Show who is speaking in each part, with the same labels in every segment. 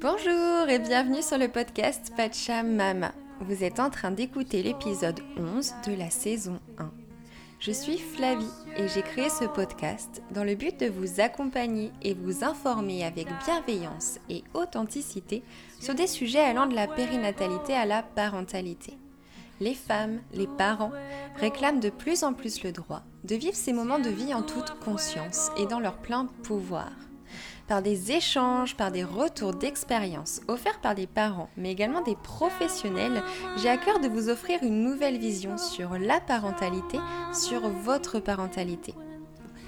Speaker 1: Bonjour et bienvenue sur le podcast Mama. Vous êtes en train d'écouter l'épisode 11 de la saison 1. Je suis Flavie et j'ai créé ce podcast dans le but de vous accompagner et vous informer avec bienveillance et authenticité sur des sujets allant de la périnatalité à la parentalité. Les femmes, les parents réclament de plus en plus le droit de vivre ces moments de vie en toute conscience et dans leur plein pouvoir par des échanges, par des retours d'expérience offerts par des parents, mais également des professionnels, j'ai à cœur de vous offrir une nouvelle vision sur la parentalité, sur votre parentalité.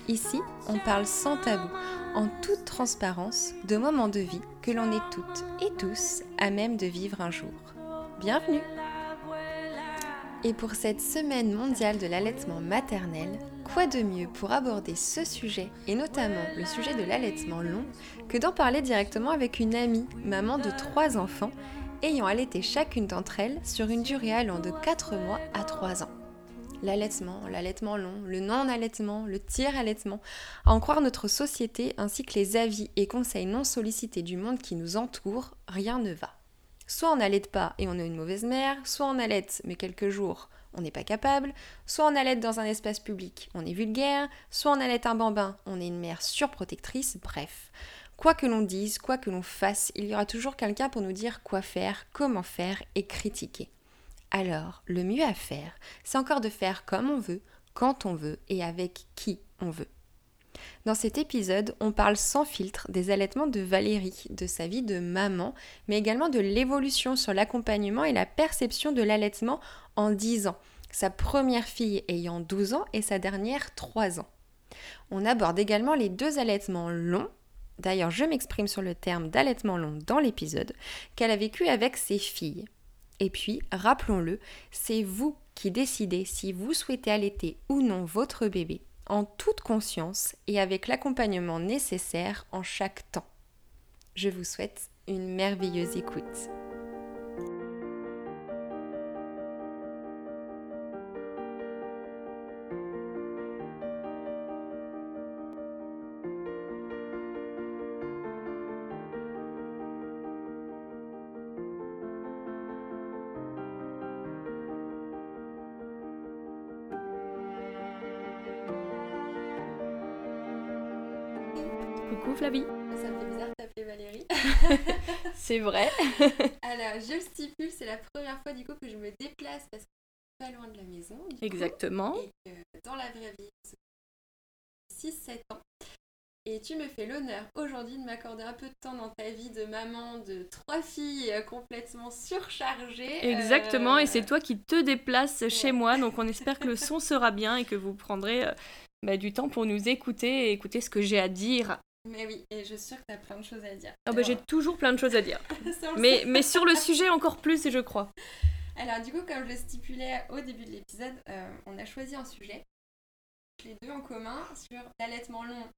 Speaker 1: Ici, on parle sans tabou, en toute transparence, de moments de vie que l'on est toutes et tous à même de vivre un jour. Bienvenue Et pour cette semaine mondiale de l'allaitement maternel, Quoi de mieux pour aborder ce sujet, et notamment le sujet de l'allaitement long, que d'en parler directement avec une amie, maman de trois enfants, ayant allaité chacune d'entre elles sur une durée allant de 4 mois à 3 ans. L'allaitement, l'allaitement long, le non-allaitement, le tiers-allaitement, à en croire notre société ainsi que les avis et conseils non sollicités du monde qui nous entoure, rien ne va. Soit on n'allaite pas et on est une mauvaise mère, soit on allaite mais quelques jours on n'est pas capable, soit on allait dans un espace public, on est vulgaire, soit on allait un bambin, on est une mère surprotectrice, bref. Quoi que l'on dise, quoi que l'on fasse, il y aura toujours quelqu'un pour nous dire quoi faire, comment faire et critiquer. Alors, le mieux à faire, c'est encore de faire comme on veut, quand on veut et avec qui on veut. Dans cet épisode, on parle sans filtre des allaitements de Valérie, de sa vie de maman, mais également de l'évolution sur l'accompagnement et la perception de l'allaitement en 10 ans, sa première fille ayant 12 ans et sa dernière 3 ans. On aborde également les deux allaitements longs, d'ailleurs je m'exprime sur le terme d'allaitement long dans l'épisode, qu'elle a vécu avec ses filles. Et puis, rappelons-le, c'est vous qui décidez si vous souhaitez allaiter ou non votre bébé en toute conscience et avec l'accompagnement nécessaire en chaque temps. Je vous souhaite une merveilleuse écoute.
Speaker 2: C'est vrai.
Speaker 1: Alors, je le stipule, c'est la première fois du coup que je me déplace parce que je suis pas loin de la maison.
Speaker 2: Exactement.
Speaker 1: et que dans la vraie vie, 6-7 ans. Et tu me fais l'honneur aujourd'hui de m'accorder un peu de temps dans ta vie de maman de trois filles euh, complètement surchargées.
Speaker 2: Exactement, et c'est toi qui te déplaces chez moi, donc on espère que le son sera bien et que vous prendrez euh, bah, du temps pour nous écouter et écouter ce que j'ai à dire
Speaker 1: mais oui, et je suis sûre que tu as plein de choses à dire.
Speaker 2: Ah bah, j'ai toujours plein de choses à dire. mais, mais sur le sujet encore plus, je crois.
Speaker 1: Alors du coup, comme je le stipulais au début de l'épisode, euh, on a choisi un sujet, les deux en commun, sur l'allaitement long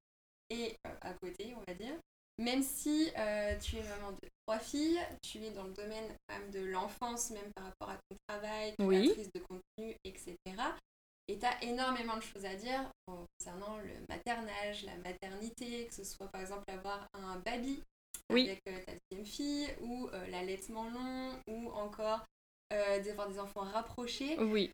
Speaker 1: et euh, à côté, on va dire. Même si euh, tu es maman de trois filles, tu es dans le domaine de l'enfance, même par rapport à ton travail, créatrice de contenu, etc. Et tu as énormément de choses à dire concernant le maternage, la maternité, que ce soit par exemple avoir un baby avec euh, ta deuxième fille, ou euh, l'allaitement long, ou encore euh, d'avoir des enfants rapprochés.
Speaker 2: Oui.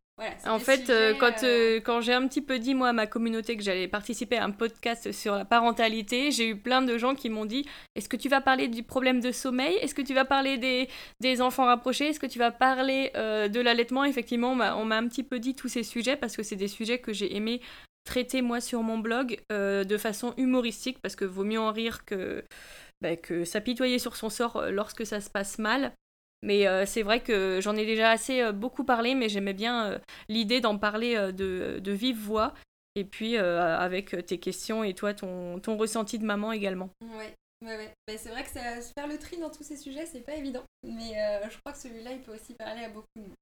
Speaker 2: En fait, euh, quand, euh, quand j'ai un petit peu dit, moi, à ma communauté, que j'allais participer à un podcast sur la parentalité, j'ai eu plein de gens qui m'ont dit Est-ce que tu vas parler du problème de sommeil? Est-ce que tu vas parler des, des enfants rapprochés? Est-ce que tu vas parler de l'allaitement? Effectivement, on m'a un petit peu dit tous ces sujets parce que c'est des sujets que j'ai aimé traiter, moi, sur mon blog de façon humoristique parce que vaut mieux en rire que, bah, que s'apitoyer sur son sort lorsque ça se passe mal. Mais euh, c'est vrai que j'en ai déjà assez euh, beaucoup parlé, mais j'aimais bien euh, l'idée d'en parler de, vive voix. Et puis avec tes questions et toi, ton, ressenti de maman également.
Speaker 1: Ouais, ouais, ouais. Bah, c'est vrai que faire le tri dans tous ces sujets, c'est pas évident. Mais je crois que celui-là, il peut aussi parler à beaucoup de monde.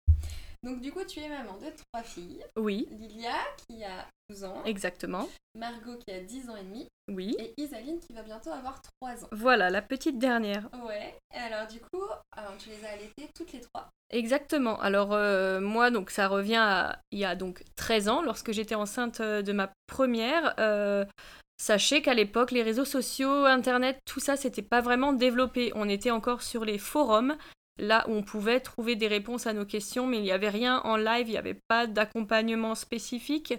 Speaker 1: Donc du coup, tu es maman de trois filles.
Speaker 2: Oui.
Speaker 1: Lilia qui a 12 ans.
Speaker 2: Exactement.
Speaker 1: Margot qui a 10 ans et demi.
Speaker 2: Oui.
Speaker 1: Et Isaline qui va bientôt avoir 3 ans.
Speaker 2: Voilà, la petite dernière.
Speaker 1: Ouais. Et alors du coup, tu les as allaitées toutes les trois.
Speaker 2: Exactement. Alors euh, moi, donc ça revient à il y a donc 13 ans, lorsque j'étais enceinte euh, de ma première. Euh, Sachez qu'à l'époque, les réseaux sociaux, Internet, tout ça, c'était pas vraiment développé. On était encore sur les forums, là où on pouvait trouver des réponses à nos questions, mais il n'y avait rien en live, il n'y avait pas d'accompagnement spécifique,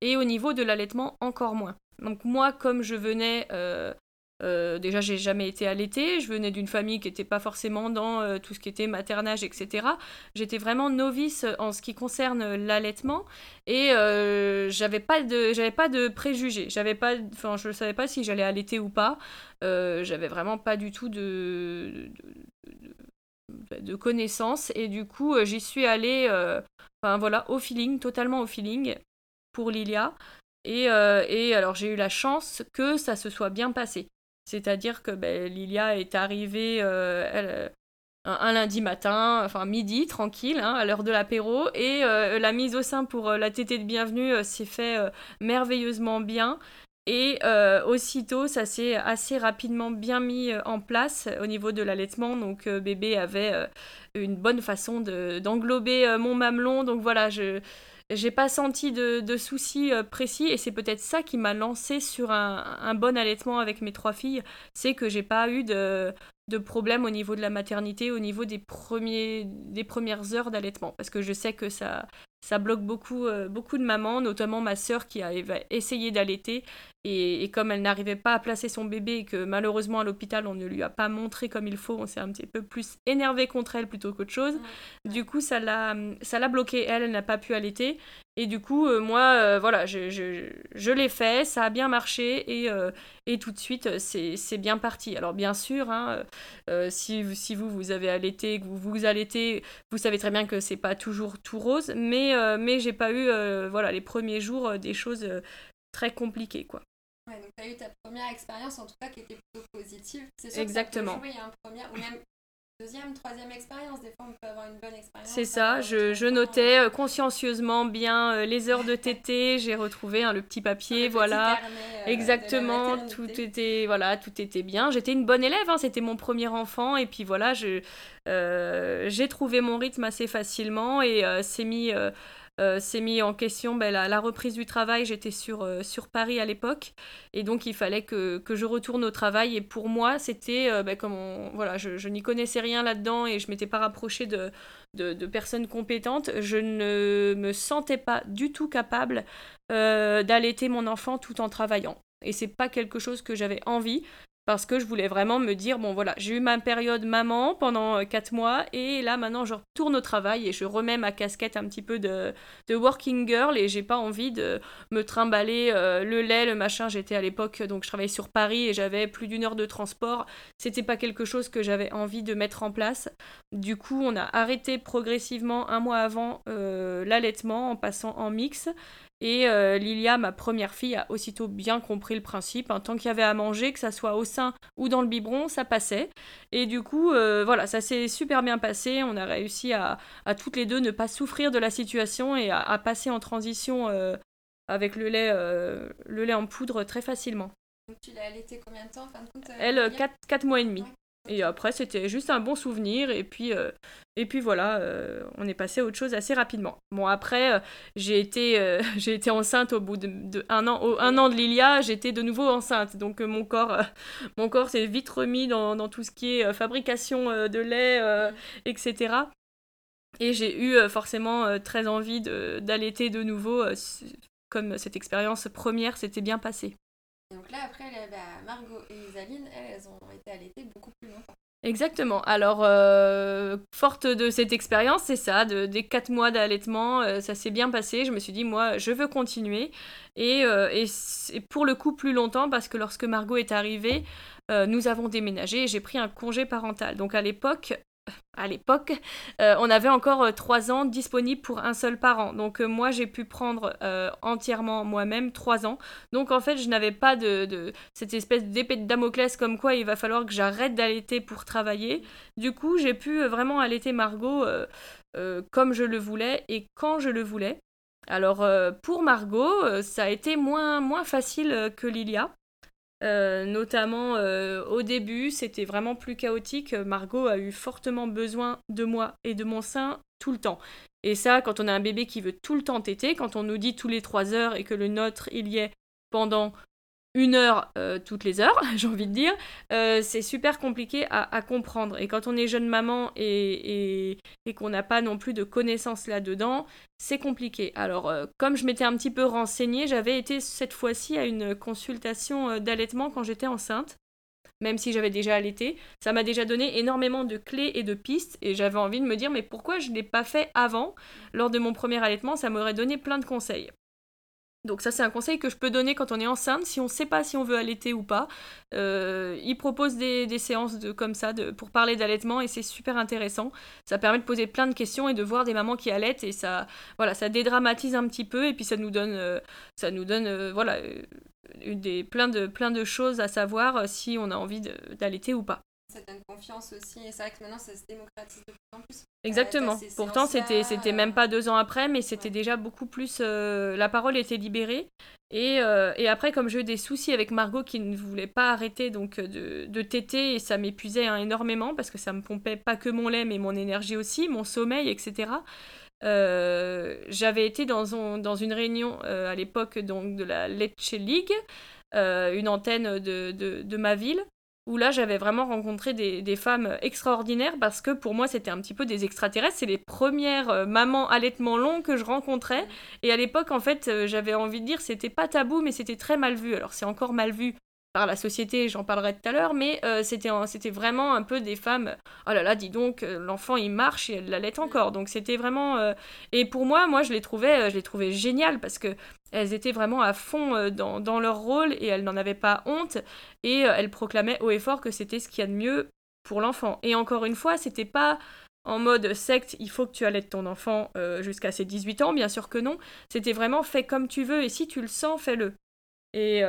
Speaker 2: et au niveau de l'allaitement, encore moins. Donc moi, comme je venais euh, euh, déjà, j'ai jamais été allaitée. Je venais d'une famille qui n'était pas forcément dans euh, tout ce qui était maternage, etc. J'étais vraiment novice en ce qui concerne l'allaitement et j'avais pas de, pas de préjugés. J'avais pas, enfin, je ne savais pas si j'allais allaiter ou pas. j'avais vraiment pas du tout de connaissances et du coup, j'y suis allée, enfin voilà, au feeling, totalement au feeling pour Lilia. Et, et, alors j'ai eu la chance que ça se soit bien passé. C'est-à-dire que ben, Lilia est arrivée euh, euh, un, lundi matin, enfin midi, tranquille, hein, à l'heure de l'apéro, et euh, la mise au sein pour la tétée de bienvenue s'est fait merveilleusement bien. Et aussitôt, ça s'est assez rapidement bien mis en place au niveau de l'allaitement. Donc, bébé avait une bonne façon d'englober mon mamelon. Donc voilà, je, j'ai pas senti de, soucis euh, précis et c'est peut-être ça qui m'a lancé sur un, bon allaitement avec mes trois filles, c'est que j'ai pas eu de, de problème au niveau de la maternité, au niveau des, premiers, des premières heures d'allaitement, parce que je sais que ça, ça bloque beaucoup, euh, beaucoup de mamans, notamment ma sœur qui a essayé d'allaiter et, comme elle n'arrivait pas à placer son bébé et que malheureusement à l'hôpital on ne lui a pas montré comme il faut, on s'est un petit peu plus énervé contre elle plutôt qu'autre chose. Du coup, ça l'a, ça l'a bloqué. Elle, elle n'a pas pu allaiter. Et du coup, euh, moi, euh, voilà, je, je, je l'ai fait, ça a bien marché et, euh, et tout de suite, c'est bien parti. Alors bien sûr, hein, si, si vous, vous avez allaité, que vous vous allaitez, vous savez très bien que c'est pas toujours tout rose, mais, mais j'ai pas eu, voilà, les premiers jours des choses très compliquées, quoi.
Speaker 1: Ouais, donc tu as eu ta première expérience en tout cas qui était plutôt positive.
Speaker 2: C'est sûr Exactement.
Speaker 1: Que ça un premier, ou même deuxième, troisième expérience. Des fois, on peut avoir une bonne expérience.
Speaker 2: C'est ça, je, je, notais euh, consciencieusement bien euh, les heures de TT. J'ai retrouvé hein, le petit papier, voilà. Euh, Exactement, tout était, voilà, tout était bien. J'étais une bonne élève, hein, c'était mon premier enfant. Et puis voilà, j'ai trouvé mon rythme assez facilement et c'est mis euh, s'est mis en question ben, la, reprise du travail. J'étais sur, euh, sur Paris à l'époque et donc il fallait que, que, je retourne au travail. Et pour moi, c'était euh, ben, comme voilà, je, je n'y connaissais rien là-dedans et je m'étais pas rapprochée de, de, de, personnes compétentes. Je ne me sentais pas du tout capable d'allaiter mon enfant tout en travaillant. Et c'est pas quelque chose que j'avais envie parce que je voulais vraiment me dire bon voilà j'ai eu ma période maman pendant euh, quatre mois et là maintenant je retourne au travail et je remets ma casquette un petit peu de, de working girl et j'ai pas envie de me trimballer euh, le lait le machin. J'étais à l'époque donc je travaillais sur Paris et j'avais plus d'une heure de transport. C'était pas quelque chose que j'avais envie de mettre en place. Du coup on a arrêté progressivement un mois avant euh, l'allaitement en passant en mix et euh, Lilia, ma première fille, a aussitôt bien compris le principe. Hein. Tant qu'il y avait à manger, que ça soit au sein ou dans le biberon, ça passait. Et du coup, euh, voilà, ça s'est super bien passé. On a réussi à, à, toutes les deux ne pas souffrir de la situation et à, passer en transition euh, avec le lait, le lait en poudre très facilement.
Speaker 1: Donc tu l'as allaité combien de temps en fin de compte
Speaker 2: Elle, 4, mois et demi. Et après, c'était juste un bon souvenir. Et puis, euh, et puis voilà, euh, on est passé à autre chose assez rapidement. Bon, après, euh, j'ai été, j'ai été enceinte au bout de, an, un an de Lilia, j'étais de nouveau enceinte. Donc, mon corps, mon corps s'est vite remis dans, dans, tout ce qui est fabrication de lait, etc. Et j'ai eu forcément très envie d'allaiter de, de nouveau, comme cette expérience première s'était bien passée.
Speaker 1: Donc là, après, bah, Margot et Isaline, elles, ont
Speaker 2: Exactement. Alors, euh, forte de cette expérience, c'est ça, de, des quatre mois d'allaitement, euh, ça s'est bien passé. Je me suis dit, moi, je veux continuer. Et, euh, et, pour le coup, plus longtemps, parce que lorsque Margot est arrivée, nous avons déménagé et j'ai pris un congé parental. Donc à l'époque, à l'époque, euh, on avait encore euh, trois ans disponibles pour un seul parent. Donc euh, moi, j'ai pu prendre entièrement moi-même trois ans. Donc en fait, je n'avais pas de, cette espèce d'épée de Damoclès comme quoi il va falloir que j'arrête d'allaiter pour travailler. Du coup, j'ai pu vraiment allaiter Margot comme je le voulais et quand je le voulais. Alors pour Margot, ça a été moins, moins facile que Lilia. Euh, notamment euh, au début, c'était vraiment plus chaotique. Margot a eu fortement besoin de moi et de mon sein tout le temps. Et ça, quand on a un bébé qui veut tout le temps téter, quand on nous dit tous les 3 heures et que le nôtre, il y est pendant une heure toutes les heures, j'ai envie de dire, c'est super compliqué à, comprendre. Et quand on est jeune maman et, qu'on n'a pas non plus de connaissances là-dedans, c'est compliqué. Alors, comme je m'étais un petit peu renseignée, j'avais été cette fois-ci à une consultation d'allaitement quand j'étais enceinte même si j'avais déjà allaité. Ça m'a déjà donné énormément de clés et de pistes et j'avais envie de me dire mais pourquoi je ne l'ai pas fait avant? Lors de mon premier allaitement, ça m'aurait donné plein de conseils. Donc ça c'est un conseil que je peux donner quand on est enceinte, si on ne sait pas si on veut allaiter ou pas. Euh, il propose des, séances de, comme ça pour parler d'allaitement et c'est super intéressant. Ça permet de poser plein de questions et de voir des mamans qui allaitent et ça, voilà, ça dédramatise un petit peu et puis ça nous donne, euh, ça nous donne euh, voilà, des, plein, de, plein de choses à savoir euh, si on a envie d'allaiter ou pas.
Speaker 1: Ça donne confiance aussi, et c'est vrai que maintenant ça se démocratise de plus en plus.
Speaker 2: Exactement. Pourtant, c'était c'était même pas deux ans après, mais c'était déjà beaucoup plus. Euh, la parole était libérée. Et, euh, et, après, comme j'ai eu des soucis avec Margot qui ne voulait pas arrêter donc de, de téter, et ça m'épuisait hein, énormément parce que ça me pompait pas que mon lait, mais mon énergie aussi, mon sommeil, etc. Euh, j'avais été dans, dans, une réunion euh, à l'époque donc de la Lecce League, euh, une antenne de, de, ma ville, où là j'avais vraiment rencontré des, des, femmes extraordinaires parce que pour moi c'était un petit peu des extraterrestres, c'est les premières mamans allaitement long que je rencontrais. Et à l'époque en fait j'avais envie de dire c'était pas tabou mais c'était très mal vu, alors c'est encore mal vu par la société, j'en parlerai tout à l'heure, mais euh, c'était, c'était vraiment un peu des femmes, oh là là, dis donc, euh, l'enfant il marche et elle l'allait encore. Donc c'était vraiment... Euh, et pour moi, moi je les trouvais, je les trouvais géniales parce que elles étaient vraiment à fond dans, dans, leur rôle et elles n'en avaient pas honte et elles proclamaient haut et fort que c'était ce qu'il y a de mieux pour l'enfant. Et encore une fois, c'était pas en mode secte, il faut que tu allaites ton enfant jusqu'à ses 18 ans, bien sûr que non. C'était vraiment fait comme tu veux et si tu le sens, fais-le. Et,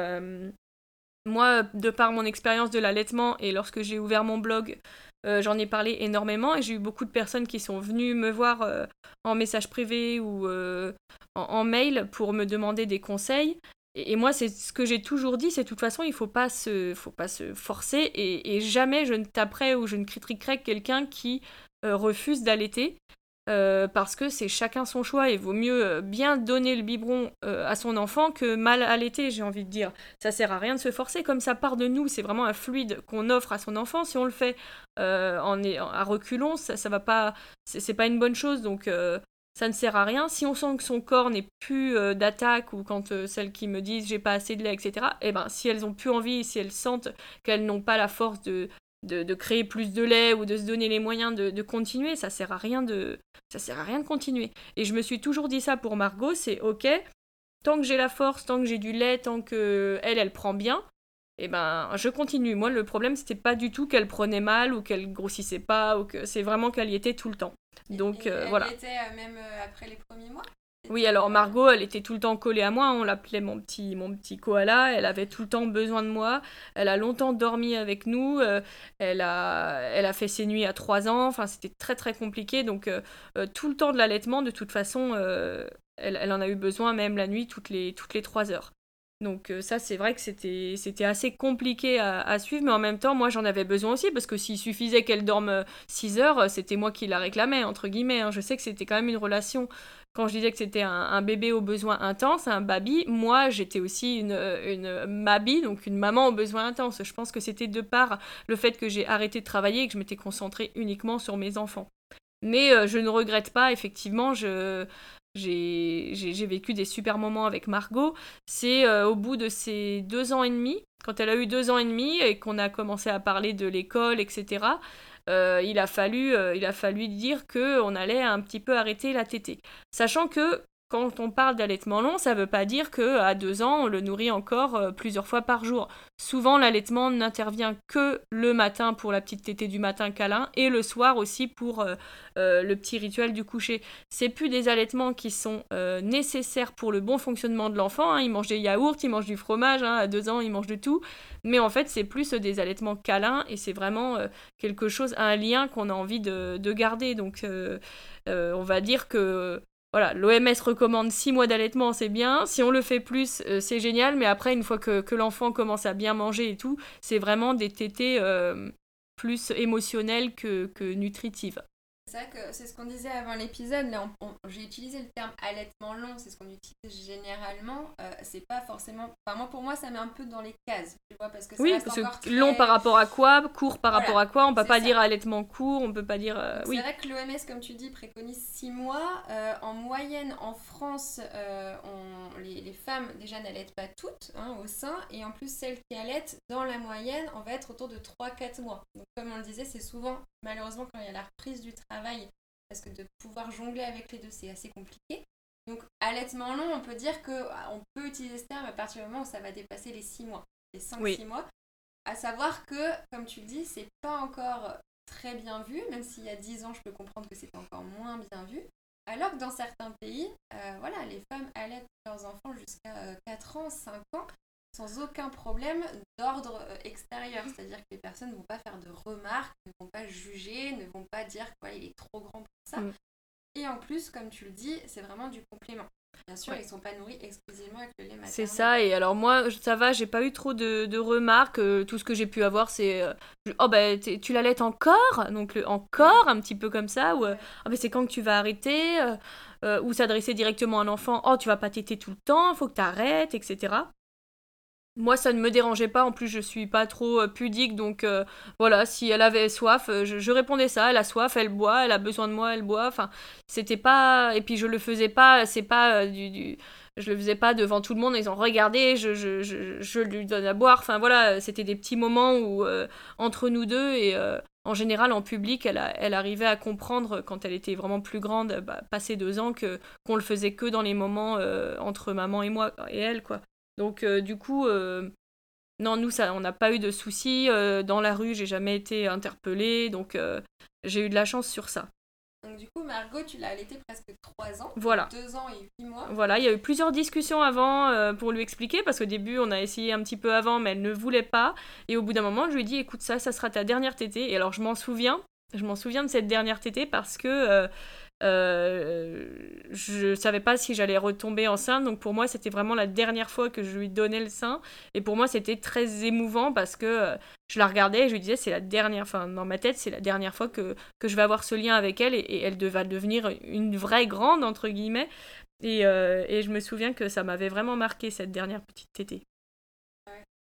Speaker 2: moi, de par mon expérience de l'allaitement et lorsque j'ai ouvert mon blog, euh, j'en ai parlé énormément et j'ai eu beaucoup de personnes qui sont venues me voir euh, en message privé ou euh, en, mail pour me demander des conseils. Et, moi, c'est ce que j'ai toujours dit, c'est de toute façon, il se, faut pas se forcer et jamais je ne taperai ou je ne critiquerai quelqu'un qui refuse d'allaiter. Euh, parce que c'est chacun son choix et vaut mieux euh, bien donner le biberon euh, à son enfant que mal allaiter, j'ai envie de dire. Ça sert à rien de se forcer, comme ça part de nous, c'est vraiment un fluide qu'on offre à son enfant. Si on le fait en, à reculons, ça, ça va pas, c'est pas une bonne chose, donc ça ne sert à rien. Si on sent que son corps n'est plus d'attaque ou quand celles qui me disent j'ai pas assez de lait, etc., eh ben, si elles ont plus envie, si elles sentent qu'elles n'ont pas la force de, de, créer plus de lait ou de se donner les moyens de, continuer, ça sert à rien de ça sert à rien de continuer. Et je me suis toujours dit ça pour Margot, c'est ok, tant que j'ai la force, tant que j'ai du lait, tant que elle elle prend bien, et eh ben je continue. Moi le problème c'était pas du tout qu'elle prenait mal ou qu'elle grossissait pas ou que c'est vraiment qu'elle y était tout le temps. Donc euh, voilà.
Speaker 1: Elle était euh, même euh, après les premiers mois?
Speaker 2: Oui, alors Margot, elle était tout le temps collée à moi, on l'appelait mon petit, mon petit koala, elle avait tout le temps besoin de moi, elle a longtemps dormi avec nous, euh, elle, a, elle a fait ses nuits à 3 ans, enfin c'était très très compliqué, donc euh, euh, tout le temps de l'allaitement, de toute façon, elle, elle, en a eu besoin même la nuit, toutes les, toutes les 3 heures. Donc ça, c'est vrai que c'était, c'était assez compliqué à, suivre, mais en même temps, moi, j'en avais besoin aussi, parce que s'il suffisait qu'elle dorme 6 heures, c'était moi qui la réclamais, entre guillemets. Hein. Je sais que c'était quand même une relation quand je disais que c'était un, bébé aux besoins intenses, un baby, moi j'étais aussi une, une mabi, donc une maman aux besoins intenses. Je pense que c'était de par le fait que j'ai arrêté de travailler et que je m'étais concentrée uniquement sur mes enfants. Mais euh, je ne regrette pas, effectivement, j'ai vécu des super moments avec Margot. C'est euh, au bout de ces deux ans et demi, quand elle a eu deux ans et demi et qu'on a commencé à parler de l'école, etc. Euh, il, a fallu, euh, il a fallu dire qu'on allait un petit peu arrêter la tétée. Sachant que quand on parle d'allaitement long, ça ne veut pas dire qu'à deux ans, on le nourrit encore euh, plusieurs fois par jour. Souvent, l'allaitement n'intervient que le matin pour la petite tétée du matin câlin et le soir aussi pour euh, euh, le petit rituel du coucher. C'est plus des allaitements qui sont nécessaires pour le bon fonctionnement de l'enfant. Hein. Il mange des yaourts, il mange du fromage, hein. à deux ans, il mange de tout. Mais en fait, c'est plus des allaitements câlins et c'est vraiment quelque chose, un lien qu'on a envie de garder. Donc, on va dire que voilà, l'OMS recommande 6 mois d'allaitement, c'est bien. Si on le fait plus, euh, c'est génial. Mais après, une fois que, l'enfant commence à bien manger et tout, c'est vraiment des tétés euh, plus émotionnelles que, que nutritives.
Speaker 1: C'est vrai que c'est ce qu'on disait avant l'épisode. Là, j'ai utilisé le terme allaitement long, c'est ce qu'on utilise généralement. Euh, c'est pas forcément. Enfin, moi, pour moi, ça met un peu dans les cases. Tu vois, parce que
Speaker 2: oui, parce que long par rapport à quoi, court par rapport à quoi. On peut pas dire allaitement court, on peut pas dire.
Speaker 1: Euh,
Speaker 2: oui.
Speaker 1: C'est vrai que l'OMS, comme tu dis, préconise 6 mois. Euh, en moyenne, en France, on... les, les, femmes déjà n'allaitent pas toutes hein, au sein. Et en plus, celles qui allaitent, dans la moyenne, on va être autour de 3-4 mois. Donc, comme on le disait, c'est souvent, malheureusement, quand il y a la reprise du travail, parce que de pouvoir jongler avec les deux, c'est assez compliqué. Donc, allaitement long, on peut dire que ah, on peut utiliser ce terme à partir du moment où ça va dépasser les 6 mois, les 5-6 mois. À savoir que, comme tu le dis, c'est pas encore très bien vu, même s'il y a 10 ans, je peux comprendre que c'est encore moins bien vu. Alors que dans certains pays, euh, voilà, les femmes allaitent leurs enfants jusqu'à 4 euh, ans, 5 ans, sans aucun problème d'ordre euh, extérieur. C'est-à-dire que les personnes ne vont pas faire de remarques, ne vont pas juger, ne vont pas dire quoi, il est trop grand pour ça. Mm. Et en plus, comme tu le dis, c'est vraiment du complément. Bien sûr, ils ne sont pas nourris exclusivement avec le lait maternel.
Speaker 2: C'est ça, et alors moi, ça va, j'ai pas eu trop de, remarques. Euh, tout ce que j'ai pu avoir, c'est euh, Oh, ben, tu l'allaites encore? Donc, le encore, un petit peu comme ça, ou oh, c'est quand que tu vas arrêter Ou s'adresser directement à un enfant Oh, tu vas pas téter tout le temps, il faut que tu arrêtes, etc moi, ça ne me dérangeait pas. En plus, je suis pas trop euh, pudique. Donc, euh, voilà, si elle avait soif, euh, je, répondais ça. Elle a soif, elle boit. Elle a besoin de moi, elle boit. Enfin, c'était pas. Et puis, je le faisais pas. C'est pas du, Je le faisais pas devant tout le monde. Ils ont regardé. Je, je, je, lui donne à boire. Enfin, voilà, c'était des petits moments où, entre nous deux. Et en général, en public, elle, elle arrivait à comprendre quand elle était vraiment plus grande, bah, passé deux ans, que qu'on le faisait que dans les moments entre maman et moi et elle, quoi. Donc euh, du coup, euh, non, nous, ça, on n'a pas eu de soucis. Euh, dans la rue, j'ai jamais été interpellée, donc j'ai eu de la chance sur ça.
Speaker 1: Donc du coup, Margot, tu l'as allaitée presque 3 ans.
Speaker 2: Voilà.
Speaker 1: 2 ans et 8 mois.
Speaker 2: Voilà, il y a eu plusieurs discussions avant pour lui expliquer, parce qu'au début, on a essayé un petit peu avant, mais elle ne voulait pas. Et au bout d'un moment, je lui ai dit, écoute, ça, ça sera ta dernière tétée. Et alors, je m'en souviens, je m'en souviens de cette dernière tétée parce que euh, je savais pas si j'allais retomber enceinte, donc pour moi c'était vraiment la dernière fois que je lui donnais le sein. Et pour moi c'était très émouvant parce que euh, je la regardais et je lui disais c'est la dernière, enfin dans ma tête c'est la dernière fois que, que je vais avoir ce lien avec elle et, elle va devenir une vraie grande entre guillemets. Et, euh, et je me souviens que ça m'avait vraiment marqué cette dernière petite tétée.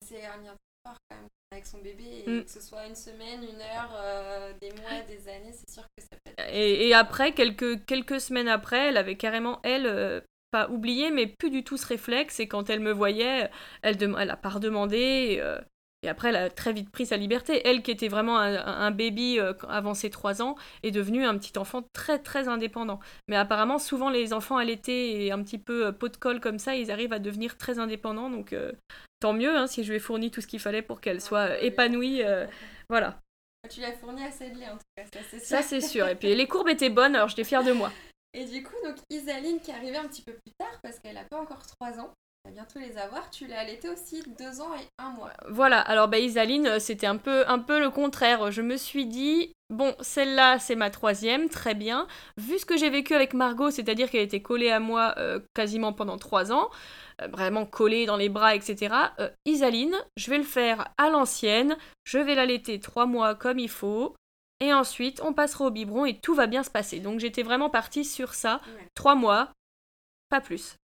Speaker 1: c'est un lien fort quand même avec son bébé, et mm. que ce soit une semaine, une heure, euh, des mois, des années, c'est sûr que ça peut être...
Speaker 2: Et, et, après, quelques, quelques semaines après, elle avait carrément, elle, euh, pas oublié, mais plus du tout ce réflexe, et quand elle me voyait, elle, elle a pas redemandé, euh, et après, elle a très vite pris sa liberté. Elle, qui était vraiment un, un baby avant ses 3 ans, est devenue un petit enfant très très indépendant. Mais apparemment, souvent les enfants allaités et un petit peu pot de colle comme ça, ils arrivent à devenir très indépendants. Donc tant mieux hein, si je lui ai fourni tout ce qu'il fallait pour qu'elle soit euh, épanouie. Euh, voilà.
Speaker 1: Tu l'as fourni assez de lait en tout cas, ça c'est sûr.
Speaker 2: Ça c'est sûr. Et puis les courbes étaient bonnes, alors j'étais fière de moi.
Speaker 1: Et du coup, donc Isaline qui est arrivée un petit peu plus tard parce qu'elle n'a pas encore 3 ans, va bientôt les avoir, tu l'as allaitée aussi 2 ans et 1 mois.
Speaker 2: Voilà, alors bah, Isaline, c'était un peu, un peu le contraire. Je me suis dit, bon, celle-là c'est ma troisième, très bien. Vu ce que j'ai vécu avec Margot, c'est-à-dire qu'elle était collée à moi euh, quasiment pendant 3 ans, euh, vraiment collée dans les bras, etc. Euh, Isaline, je vais le faire à l'ancienne, je vais l'allaiter trois mois comme il faut, et ensuite on passera au biberon et tout va bien se passer. Donc j'étais vraiment partie sur ça, trois mois, pas plus.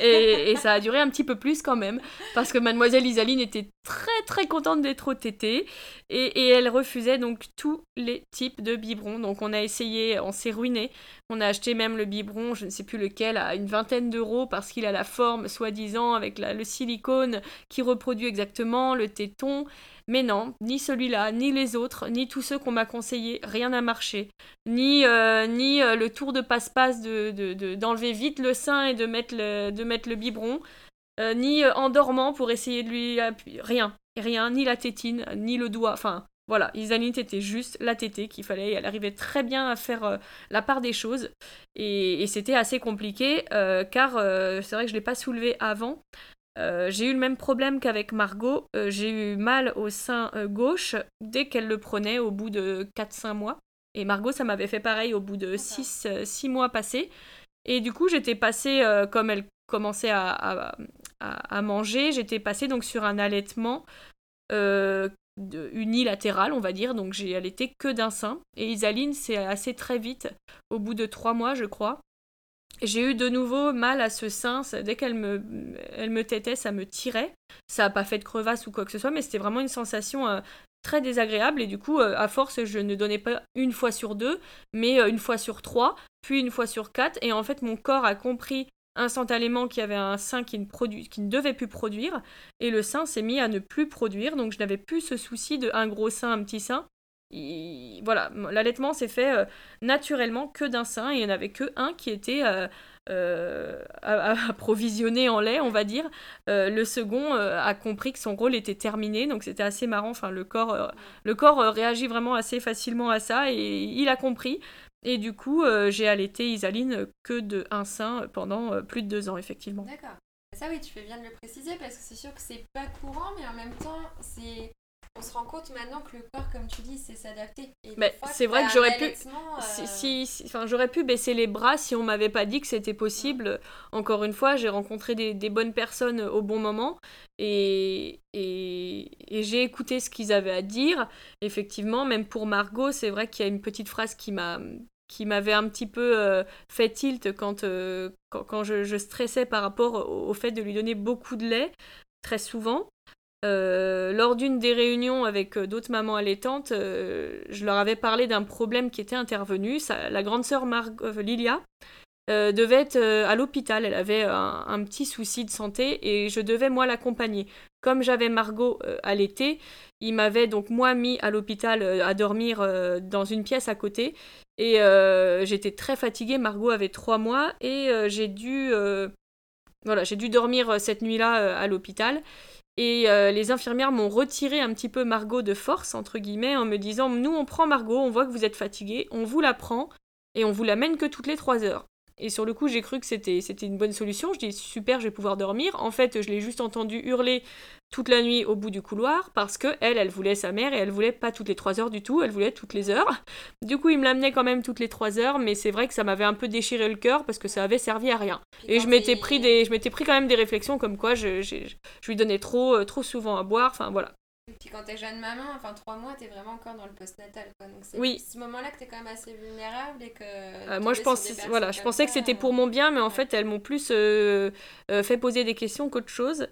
Speaker 2: Et, ça a duré un petit peu plus quand même, parce que mademoiselle Isaline était très très contente d'être au tété, et, elle refusait donc tous les types de biberons. Donc on a essayé, on s'est ruiné, on a acheté même le biberon, je ne sais plus lequel, à une vingtaine d'euros, parce qu'il a la forme, soi-disant, avec le silicone qui reproduit exactement le téton. Mais non, ni celui-là, ni les autres, ni tous ceux qu'on m'a conseillé, rien n'a marché. Ni, euh, ni euh, le tour de passe-passe de, d'enlever vite le sein et de mettre le, de mettre le biberon, euh, ni en dormant pour essayer de lui appuyer. Rien, rien, ni la tétine, ni le doigt. Enfin, voilà, Isaline était juste la tétée qu'il fallait. Elle arrivait très bien à faire la part des choses. Et, et c'était assez compliqué car c'est vrai que je ne l'ai pas soulevé avant. Euh, j'ai eu le même problème qu'avec Margot. Euh, j'ai eu mal au sein euh, gauche dès qu'elle le prenait au bout de 4-5 mois. Et Margot, ça m'avait fait pareil au bout de 6 mois passés. Et du coup, j'étais passée, comme elle commençait à, à, à manger, j'étais passée donc sur un allaitement unilatérale, on va dire, donc j'ai allaité que d'un sein. Et Isaline, c'est assez très vite, au bout de trois mois, je crois. J'ai eu de nouveau mal à ce sein. Dès qu'elle me, elle me têtait, ça me tirait. Ça n'a pas fait de crevasse ou quoi que ce soit, mais c'était vraiment une sensation euh, très désagréable. Et du coup, euh, à force, je ne donnais pas une fois sur deux, mais une fois sur trois, puis une fois sur quatre. Et en fait, mon corps a compris instantanément qu'il y avait un sein qui ne, qui ne devait plus produire, et le sein s'est mis à ne plus produire, donc je n'avais plus ce souci de un gros sein, un petit sein. Voilà, l'allaitement s'est fait euh, naturellement que d'un sein, et il n'y en avait que un qui était euh, euh, approvisionné en lait, on va dire. le second a compris que son rôle était terminé, donc c'était assez marrant. Enfin, le corps, le corps réagit vraiment assez facilement à ça, et il a compris. Et du coup, j'ai allaité Isaline que de un sein pendant plus de deux ans, effectivement.
Speaker 1: D'accord. Ça, oui, tu fais bien de le préciser parce que c'est sûr que c'est pas courant, mais en même temps, c'est. On se rend compte maintenant que le corps, comme tu dis, c'est s'adapter.
Speaker 2: Mais c'est vrai que j'aurais pu, euh, si, enfin, j'aurais pu baisser les bras si on m'avait pas dit que c'était possible. Encore une fois, j'ai rencontré des, des, bonnes personnes au bon moment et, et, et j'ai écouté ce qu'ils avaient à dire. Effectivement, même pour Margot, c'est vrai qu'il y a une petite phrase qui m'a qui m'avait un petit peu euh, fait tilt quand, euh, quand, je, stressais par rapport au, fait de lui donner beaucoup de lait, très souvent. Euh, lors d'une des réunions avec d'autres mamans allaitantes, je leur avais parlé d'un problème qui était intervenu. la grande sœur Lilia devait être à l'hôpital. Elle avait un, petit souci de santé et je devais moi l'accompagner. Comme j'avais Margot à l'été, il m'avait donc moi mis à l'hôpital à dormir dans une pièce à côté et euh, j'étais très fatiguée. Margot avait trois mois et euh, j'ai dû, euh, voilà, j'ai dû dormir cette nuit-là à l'hôpital. Et les infirmières m'ont retiré un petit peu Margot de force, entre guillemets, en me disant Nous, on prend Margot, on voit que vous êtes fatiguée, on vous la prend et on vous l'amène que toutes les trois heures. Et sur le coup, j'ai cru que c'était une bonne solution. Je dis super, je vais pouvoir dormir. En fait, je l'ai juste entendu hurler toute la nuit au bout du couloir parce que elle, elle voulait sa mère et elle voulait pas toutes les trois heures du tout, elle voulait toutes les heures. Du coup, il me l'amenait quand même toutes les trois heures, mais c'est vrai que ça m'avait un peu déchiré le cœur parce que ça avait servi à rien. et je m'étais pris des, je m'étais pris quand même des réflexions comme quoi je, je, je lui donnais trop, euh, trop souvent à boire. Enfin voilà.
Speaker 1: Et puis quand t'es jeune maman, enfin trois mois, t'es vraiment encore dans le postnatal. Quoi. Donc c'est
Speaker 2: oui.
Speaker 1: ce moment-là que t'es quand même assez vulnérable et que.
Speaker 2: Euh, moi je, pense, voilà, je pensais que c'était pour mon bien, mais en fait elles m'ont plus euh, euh, fait poser des questions qu'autre chose.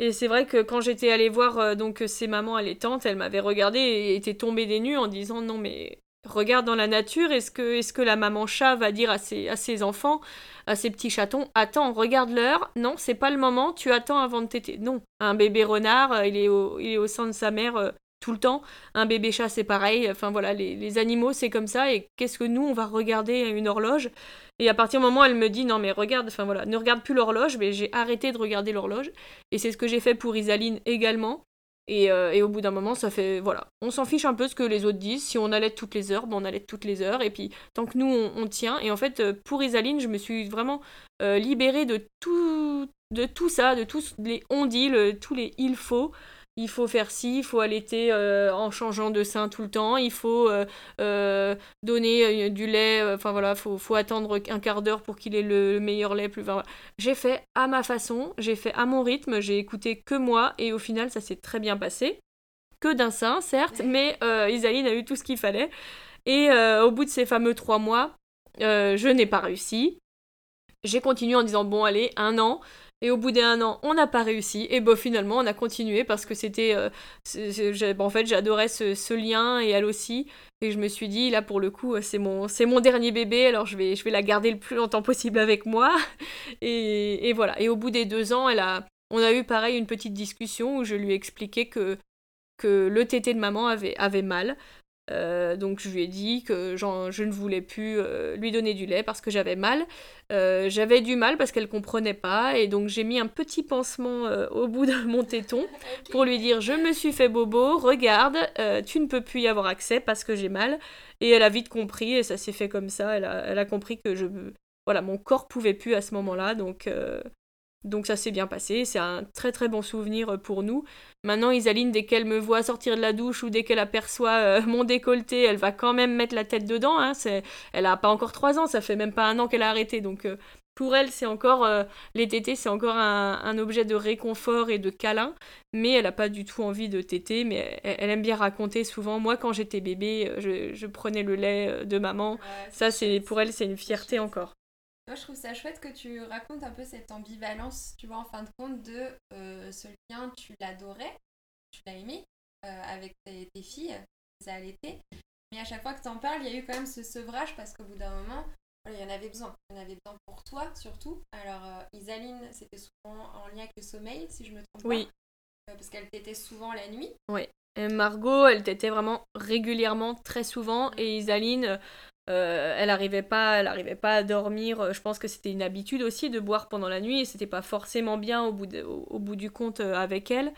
Speaker 2: Et c'est vrai que quand j'étais allée voir donc ces mamans allaitantes, elles m'avaient regardé et étaient tombées des nues en disant non mais regarde dans la nature, est-ce que, est que la maman chat va dire à ses, à ses enfants à ces petits chatons Attends, regarde l'heure. Non, c'est pas le moment. Tu attends avant de téter. Non. Un bébé renard, euh, il est au, il est au sein de sa mère euh, tout le temps. Un bébé chat, c'est pareil. Enfin voilà, les, animaux, c'est comme ça. Et qu'est-ce que nous, on va regarder une horloge? Et à partir du moment où elle me dit non, mais regarde, enfin voilà, ne regarde plus l'horloge, mais j'ai arrêté de regarder l'horloge. Et c'est ce que j'ai fait pour Isaline également. Euh, et, au bout d'un moment, ça fait. Voilà. On s'en fiche un peu ce que les autres disent. Si on allait toutes les heures, bon, on allait toutes les heures. Et puis, tant que nous, on, tient. Et en fait, euh, pour Isaline, je me suis vraiment euh, libérée de tout, de tout ça, de tous les on-dit, tous les il faut il faut faire ci, il faut allaiter euh, en changeant de sein tout le temps, il faut euh, euh, donner du lait, enfin voilà, faut, faut attendre un quart d'heure pour qu'il ait le, meilleur lait. Plus, j'ai fait à ma façon, j'ai fait à mon rythme, j'ai écouté que moi et au final ça s'est très bien passé. Que d'un sein, certes, mais Isaline a eu tout ce qu'il fallait. Et au bout de ces fameux trois mois, je n'ai pas réussi. J'ai continué en disant bon allez, un an. Et au bout d'un an, on n'a pas réussi. Et bon, finalement, on a continué parce que c'était. Euh, en fait, j'adorais ce, lien et elle aussi. Et je me suis dit, là, pour le coup, c'est mon, c'est mon dernier bébé, alors je vais, je vais la garder le plus longtemps possible avec moi. Et, et voilà. Et au bout des deux ans, elle a, on a eu pareil une petite discussion où je lui ai expliqué que, que le tété de maman avait, avait mal. Euh, donc je lui ai dit que je ne voulais plus euh, lui donner du lait parce que j'avais mal. Euh, j'avais du mal parce qu'elle comprenait pas et donc j'ai mis un petit pansement au bout de mon téton pour lui dire je me suis fait bobo, regarde, tu ne peux plus y avoir accès parce que j'ai mal. Et elle a vite compris et ça s'est fait comme ça. Elle a, elle a compris que je, voilà, mon corps pouvait plus à ce moment-là donc donc ça s'est bien passé, c'est un très très bon souvenir pour nous. Maintenant, Isaline, dès qu'elle me voit sortir de la douche ou dès qu'elle aperçoit euh, mon décolleté, elle va quand même mettre la tête dedans. Hein. elle a pas encore trois ans, ça fait même pas un an qu'elle a arrêté. Donc euh, pour elle, c'est encore euh, les tétés, c'est encore un, objet de réconfort et de câlin, mais elle n'a pas du tout envie de téter, mais elle, aime bien raconter souvent. Moi, quand j'étais bébé, euh, je, prenais le lait euh, de maman. ça, c'est pour elle, c'est une fierté encore.
Speaker 1: Moi, je trouve ça chouette que tu racontes un peu cette ambivalence, tu vois, en fin de compte, de ce lien, tu l'adorais, tu l'as aimé avec tes, filles, ça allaitait. Mais à chaque fois que tu en parles, il y a eu quand même ce sevrage parce qu'au bout d'un moment, il y en avait besoin. Il y en avait besoin pour toi surtout. Alors, euh, Isaline, c'était souvent en lien avec le sommeil, si je me trompe
Speaker 2: oui.
Speaker 1: pas. Euh, parce qu'elle t'était souvent la nuit.
Speaker 2: Oui. Et Margot, elle t'était vraiment régulièrement, très souvent. Et Isaline, euh, elle n'arrivait pas, elle arrivait pas à dormir. Je pense que c'était une habitude aussi de boire pendant la nuit et c'était pas forcément bien au bout, au, bout du compte avec elle.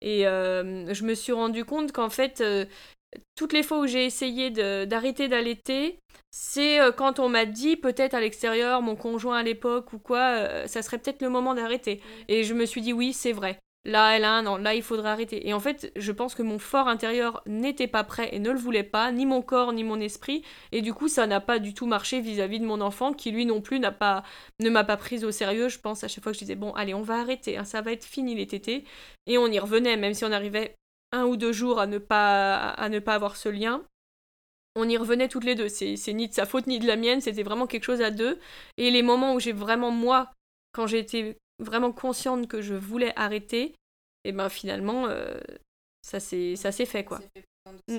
Speaker 2: Et je me suis rendu compte qu'en fait, toutes les fois où j'ai essayé d'arrêter d'allaiter, c'est euh, quand on m'a dit peut-être à l'extérieur, mon conjoint à l'époque ou quoi, euh, ça serait peut-être le moment d'arrêter. Et je me suis dit oui, c'est vrai. Là, elle a un an, là, il faudrait arrêter. Et en fait, je pense que mon fort intérieur n'était pas prêt et ne le voulait pas, ni mon corps, ni mon esprit. Et du coup, ça n'a pas du tout marché vis-à-vis de mon enfant, qui lui non plus n'a pas, ne m'a pas prise au sérieux. Je pense à chaque fois que je disais, bon, allez, on va arrêter, hein, ça va être fini les tétés. Et on y revenait, même si on arrivait un ou deux jours à ne pas, à ne pas avoir ce lien. On y revenait toutes les deux. C'est ni de sa faute ni de la mienne, c'était vraiment quelque chose à deux. Et les moments où j'ai vraiment, moi, quand été vraiment consciente que je voulais arrêter, et ben finalement, euh, ça s'est fait quoi.
Speaker 1: Mm.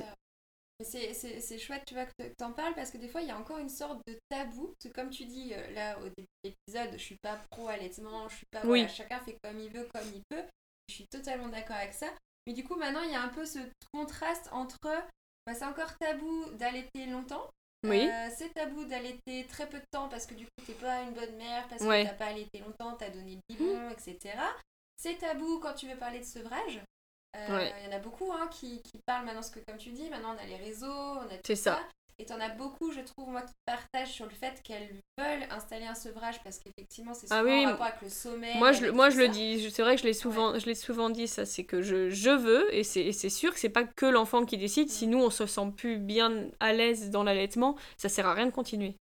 Speaker 1: C'est chouette, tu vois, que tu en parles parce que des fois, il y a encore une sorte de tabou. Parce que comme tu dis euh, là au début de l'épisode, je suis pas pro-allaitement, je suis pas. Oui. chacun fait comme il veut, comme il peut. Je suis totalement d'accord avec ça. Mais du coup, maintenant, il y a un peu ce contraste entre. Bah, c'est encore tabou d'allaiter longtemps.
Speaker 2: Oui.
Speaker 1: Euh, c'est tabou d'allaiter très peu de temps parce que du coup, t'es pas une bonne mère, parce que t'as pas allaité longtemps, t'as donné le biberon, etc. C'est tabou quand tu veux parler de sevrage. Euh, il y en a beaucoup hein, qui, qui, parlent maintenant, ce que comme tu dis, maintenant on a les réseaux, on a tout ça. Et t'en as beaucoup, je trouve, moi, qui partagent sur le fait qu'elles veulent installer un sevrage parce qu'effectivement, c'est ah souvent ah oui, en rapport avec le sommeil.
Speaker 2: Moi, je, moi, je le dis, c'est vrai que je l'ai souvent, je l'ai souvent dit, ça, c'est que je, je veux, et c'est sûr que c'est pas que l'enfant qui décide. Si nous, on se sent plus bien à l'aise dans l'allaitement, ça sert à rien de continuer.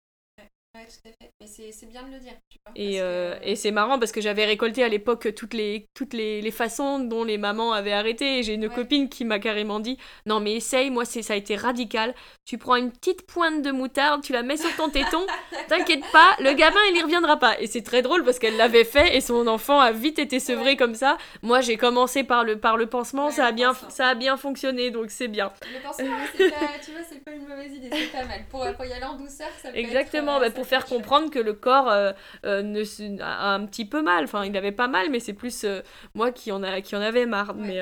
Speaker 1: Ouais, tout à fait. Mais c'est bien de le dire. Tu vois,
Speaker 2: et, euh, et c'est marrant parce que j'avais récolté à l'époque toutes, les, toutes les, les, façons dont les mamans avaient arrêté. J'ai une copine qui m'a carrément dit Non, mais essaye, moi ça a été radical. Tu prends une petite pointe de moutarde, tu la mets sur ton téton, t'inquiète pas, le gamin il y reviendra pas. Et c'est très drôle parce qu'elle l'avait fait et son enfant a vite été sevré comme ça. Moi j'ai commencé par le, par le pansement, ça, a bien, ça a bien fonctionné donc c'est bien.
Speaker 1: Le pansement, tu vois, c'est pas une mauvaise idée, c'est pas mal. Pour, pour, y aller en douceur, ça peut
Speaker 2: Exactement, être, euh, bah, pour faire comprendre que le corps euh, euh, ne, a un petit peu mal. Enfin, il avait pas mal, mais c'est plus euh, moi qui en, a, qui en avait marre. mais,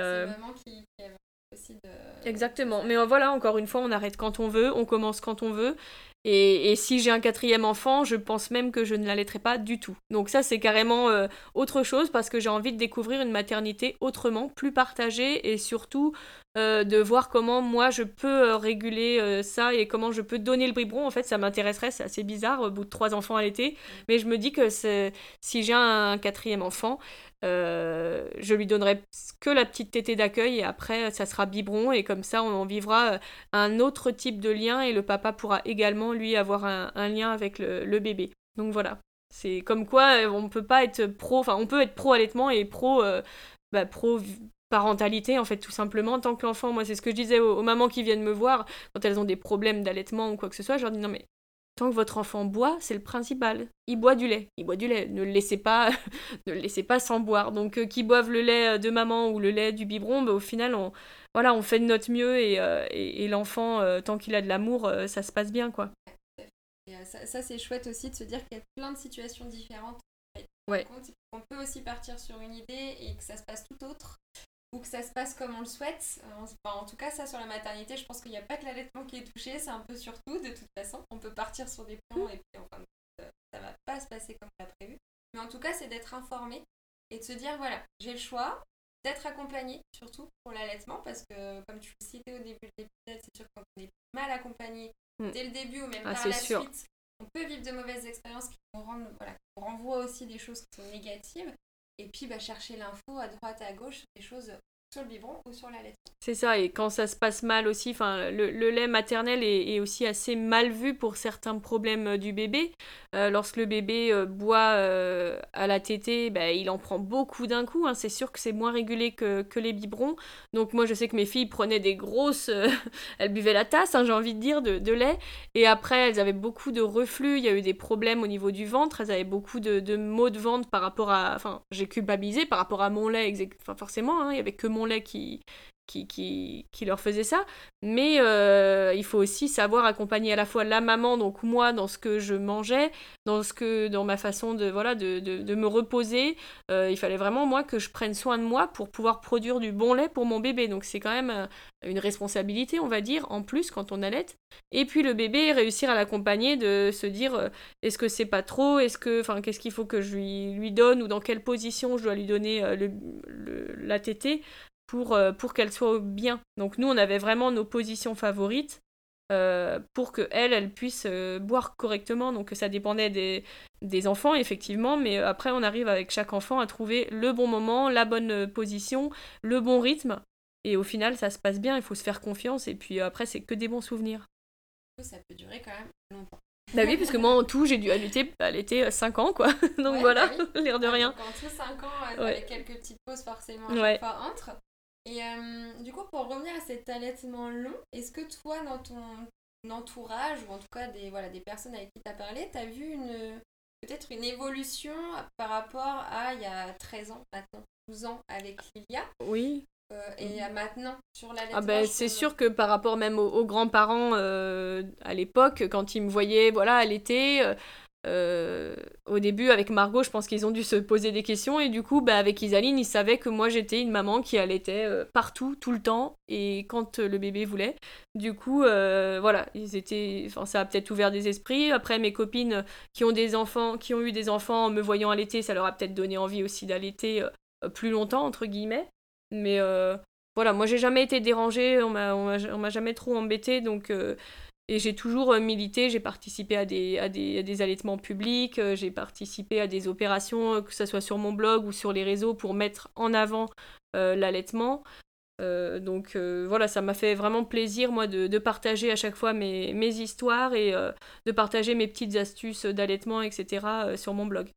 Speaker 1: qui, aussi de...
Speaker 2: Exactement. Mais voilà, encore une fois, on arrête quand on veut, on commence quand on veut. Et, si j'ai un quatrième enfant, je pense même que je ne l'allaiterai pas du tout. Donc ça, c'est carrément autre chose parce que j'ai envie de découvrir une maternité autrement, plus partagée et surtout euh, de voir comment moi je peux euh, réguler euh, ça et comment je peux donner le biberon. En fait, ça m'intéresserait, c'est assez bizarre au bout de trois enfants à l'été, mais je me dis que si j'ai un, quatrième enfant, je lui donnerai que la petite tétée d'accueil et après ça sera biberon et comme ça on, vivra un autre type de lien et le papa pourra également lui avoir un, lien avec le, bébé. Donc voilà. C'est comme quoi on peut pas être pro, enfin on peut être pro allaitement et pro, bah, parentalité en fait tout simplement tant que moi c'est ce que je disais aux, mamans qui viennent me voir quand elles ont des problèmes d'allaitement ou quoi que ce soit je leur dis non mais tant que votre enfant boit c'est le principal. Il boit du lait. Il boit du lait. Ne le laissez pas ne le laissez pas sans boire. Donc euh, qu'ils boivent le lait de maman ou le lait du biberon bah, au final on voilà on fait de notre mieux et, euh, et, l'enfant euh, tant qu'il a de l'amour ça se passe bien quoi.
Speaker 1: Ça, ça c'est chouette aussi de se dire qu'il y a plein de situations différentes.
Speaker 2: Ouais.
Speaker 1: On peut aussi partir sur une idée et que ça se passe tout autre ou que ça se passe comme on le souhaite. Euh, en tout cas, ça sur la maternité, je pense qu'il n'y a pas que l'allaitement qui est touché, c'est un peu sur tout de toute façon. On peut partir sur des plans et puis enfin, ça va pas se passer comme on l'a prévu. Mais en tout cas, c'est d'être informé et de se dire voilà, j'ai le choix d'être accompagné surtout pour l'allaitement parce que comme tu le citais au début de l'épisode, c'est sûr que quand on est mal accompagné mm. dès le début ou même ah, par la suite, on peut vivre de mauvaises expériences qui nous voilà, renvoient aussi des choses qui sont négatives et puis bah, chercher l'info à droite, à gauche des choses sur le biberon ou sur la lettre.
Speaker 2: C'est ça, et quand ça se passe mal aussi, le, lait maternel est, aussi assez mal vu pour certains problèmes euh, du bébé. Euh, lorsque le bébé euh, boit à la tétée, bah, il en prend beaucoup d'un coup. Hein. C'est sûr que c'est moins régulé que, les biberons. Donc moi, je sais que mes filles prenaient des grosses... elles buvaient la tasse, hein, j'ai envie de dire, de, lait. Et après, elles avaient beaucoup de reflux, il y a eu des problèmes au niveau du ventre, elles avaient beaucoup de, maux de ventre par rapport à... Enfin, j'ai culpabilisé par rapport à mon lait, enfin, forcément, hein, il y avait que mon lait qui, qui, qui, qui, leur faisait ça. Mais euh, il faut aussi savoir accompagner à la fois la maman, donc moi, dans ce que je mangeais, dans, ce que, dans ma façon de, voilà, de, de, de me reposer. Euh, il fallait vraiment, moi, que je prenne soin de moi pour pouvoir produire du bon lait pour mon bébé. Donc c'est quand même euh, une responsabilité, on va dire, en plus quand on allait. Et puis le bébé, réussir à l'accompagner, de se dire est-ce que c'est pas trop, est-ce que, enfin, qu'est-ce qu'il faut que je lui, lui donne? Ou dans quelle position je dois lui donner le, le, la tétée? Pour, euh, pour qu'elle soit bien. Donc nous, on avait vraiment nos positions favorites euh, pour que elle, elle puisse euh, boire correctement. Donc ça dépendait des, des, enfants, effectivement, mais après, on arrive avec chaque enfant à trouver le bon moment, la bonne position, le bon rythme. Et au final, ça se passe bien, il faut se faire confiance, et puis après, c'est que des bons souvenirs.
Speaker 1: Ça peut durer quand même longtemps.
Speaker 2: Bah oui, parce que moi en tout, j'ai dû allaiter, allaiter 5 ans quoi. Donc voilà, bah l'air de rien.
Speaker 1: entre 5 ans, avec quelques petites pauses forcément chaque fois entre. Et euh, du coup, pour revenir à cet allaitement long, est-ce que toi, dans ton entourage, ou en tout cas des, voilà, des personnes avec qui tu as parlé, tu as vu une peut-être une évolution par rapport à il y a 13 ans maintenant, 12 ans avec Lilia
Speaker 2: Oui.
Speaker 1: Euh, et à maintenant sur l'allaitement
Speaker 2: ah ben, C'est sûr que par rapport même aux, grands-parents euh, à l'époque, quand ils me voyaient voilà, allaiter, euh, au début, avec Margot, je pense qu'ils ont dû se poser des questions. Et du coup, bah, avec Isaline, ils savaient que moi, j'étais une maman qui allaitait euh, partout, tout le temps, et quand euh, le bébé voulait. Du coup, voilà, ils étaient... Enfin, ça a peut-être ouvert des esprits. Après, mes copines qui ont des enfants, qui ont eu des enfants en me voyant allaiter, ça leur a peut-être donné envie aussi d'allaiter plus longtemps, entre guillemets. Mais voilà, moi, j'ai jamais été dérangée, on m'a jamais trop embêtée, donc et j'ai toujours euh, milité, j'ai participé à des, à des, allaitements publics, euh, j'ai participé à des opérations, euh, que ce soit sur mon blog ou sur les réseaux, pour mettre en avant l'allaitement. donc voilà, ça m'a fait vraiment plaisir, moi, de, de, partager à chaque fois mes, mes histoires et de partager mes petites astuces d'allaitement, etc., sur mon blog.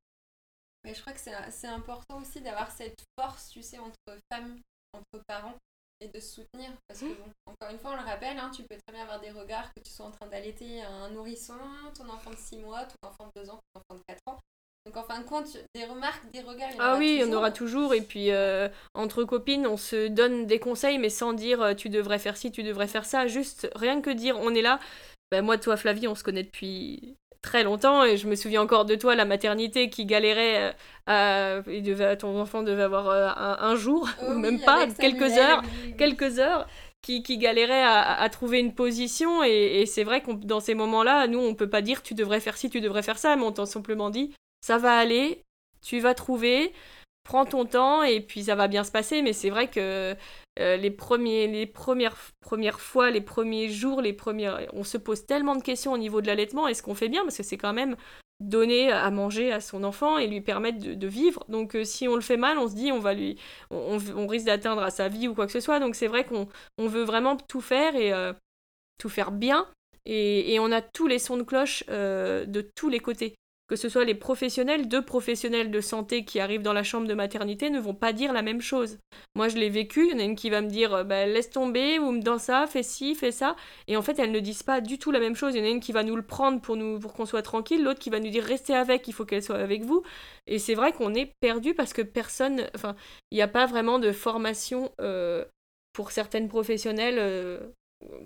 Speaker 1: Mais je crois que c'est important aussi d'avoir cette force, tu sais, entre femmes, entre parents, et de soutenir. Parce que, bon, encore une fois, on le rappelle, hein, tu peux très bien avoir des regards que tu sois en train d'allaiter un nourrisson, ton enfant de 6 mois, ton enfant de 2 ans, ton enfant de 4 ans. Donc en fin de compte, des remarques, des regards. Il y
Speaker 2: ah oui,
Speaker 1: il y
Speaker 2: en aura toujours. Et puis euh, entre copines, on se donne des conseils, mais sans dire euh, tu devrais faire ci, tu devrais faire ça. Juste rien que dire on est là. Ben, moi, toi, Flavie, on se connaît depuis très longtemps et je me souviens encore de toi, la maternité qui galérait, euh, à, devait, ton enfant devait avoir euh, un, jour, ou même pas, quelques heures, quelques heures. Qui, qui galérait à, trouver une position et, c'est vrai que dans ces moments-là, nous on peut pas dire tu devrais faire ci, tu devrais faire ça, mais on t'a simplement dit ça va aller, tu vas trouver, prends ton temps et puis ça va bien se passer. Mais c'est vrai que euh, les, premiers, les premières, premières fois, les premiers jours, les premières, on se pose tellement de questions au niveau de l'allaitement. Est-ce qu'on fait bien Parce que c'est quand même donner à manger à son enfant et lui permettre de, vivre. Donc euh, si on le fait mal, on se dit on va lui, on, risque d'atteindre à sa vie ou quoi que ce soit. Donc c'est vrai qu'on on veut vraiment tout faire et euh, tout faire bien. Et, et, on a tous les sons de cloche de tous les côtés que ce soit les professionnels, deux professionnels de santé qui arrivent dans la chambre de maternité ne vont pas dire la même chose. Moi, je l'ai vécu, il y en a une qui va me dire euh, bah, laisse tomber, ou dans ça, fais ci, fais ça. Et en fait, elles ne disent pas du tout la même chose. Il y en a une qui va nous le prendre pour, qu'on soit tranquille, l'autre qui va nous dire restez avec, il faut qu'elle soit avec vous. Et c'est vrai qu'on est perdu parce que personne, enfin, il n'y a pas vraiment de formation euh, pour certaines professionnelles. Euh,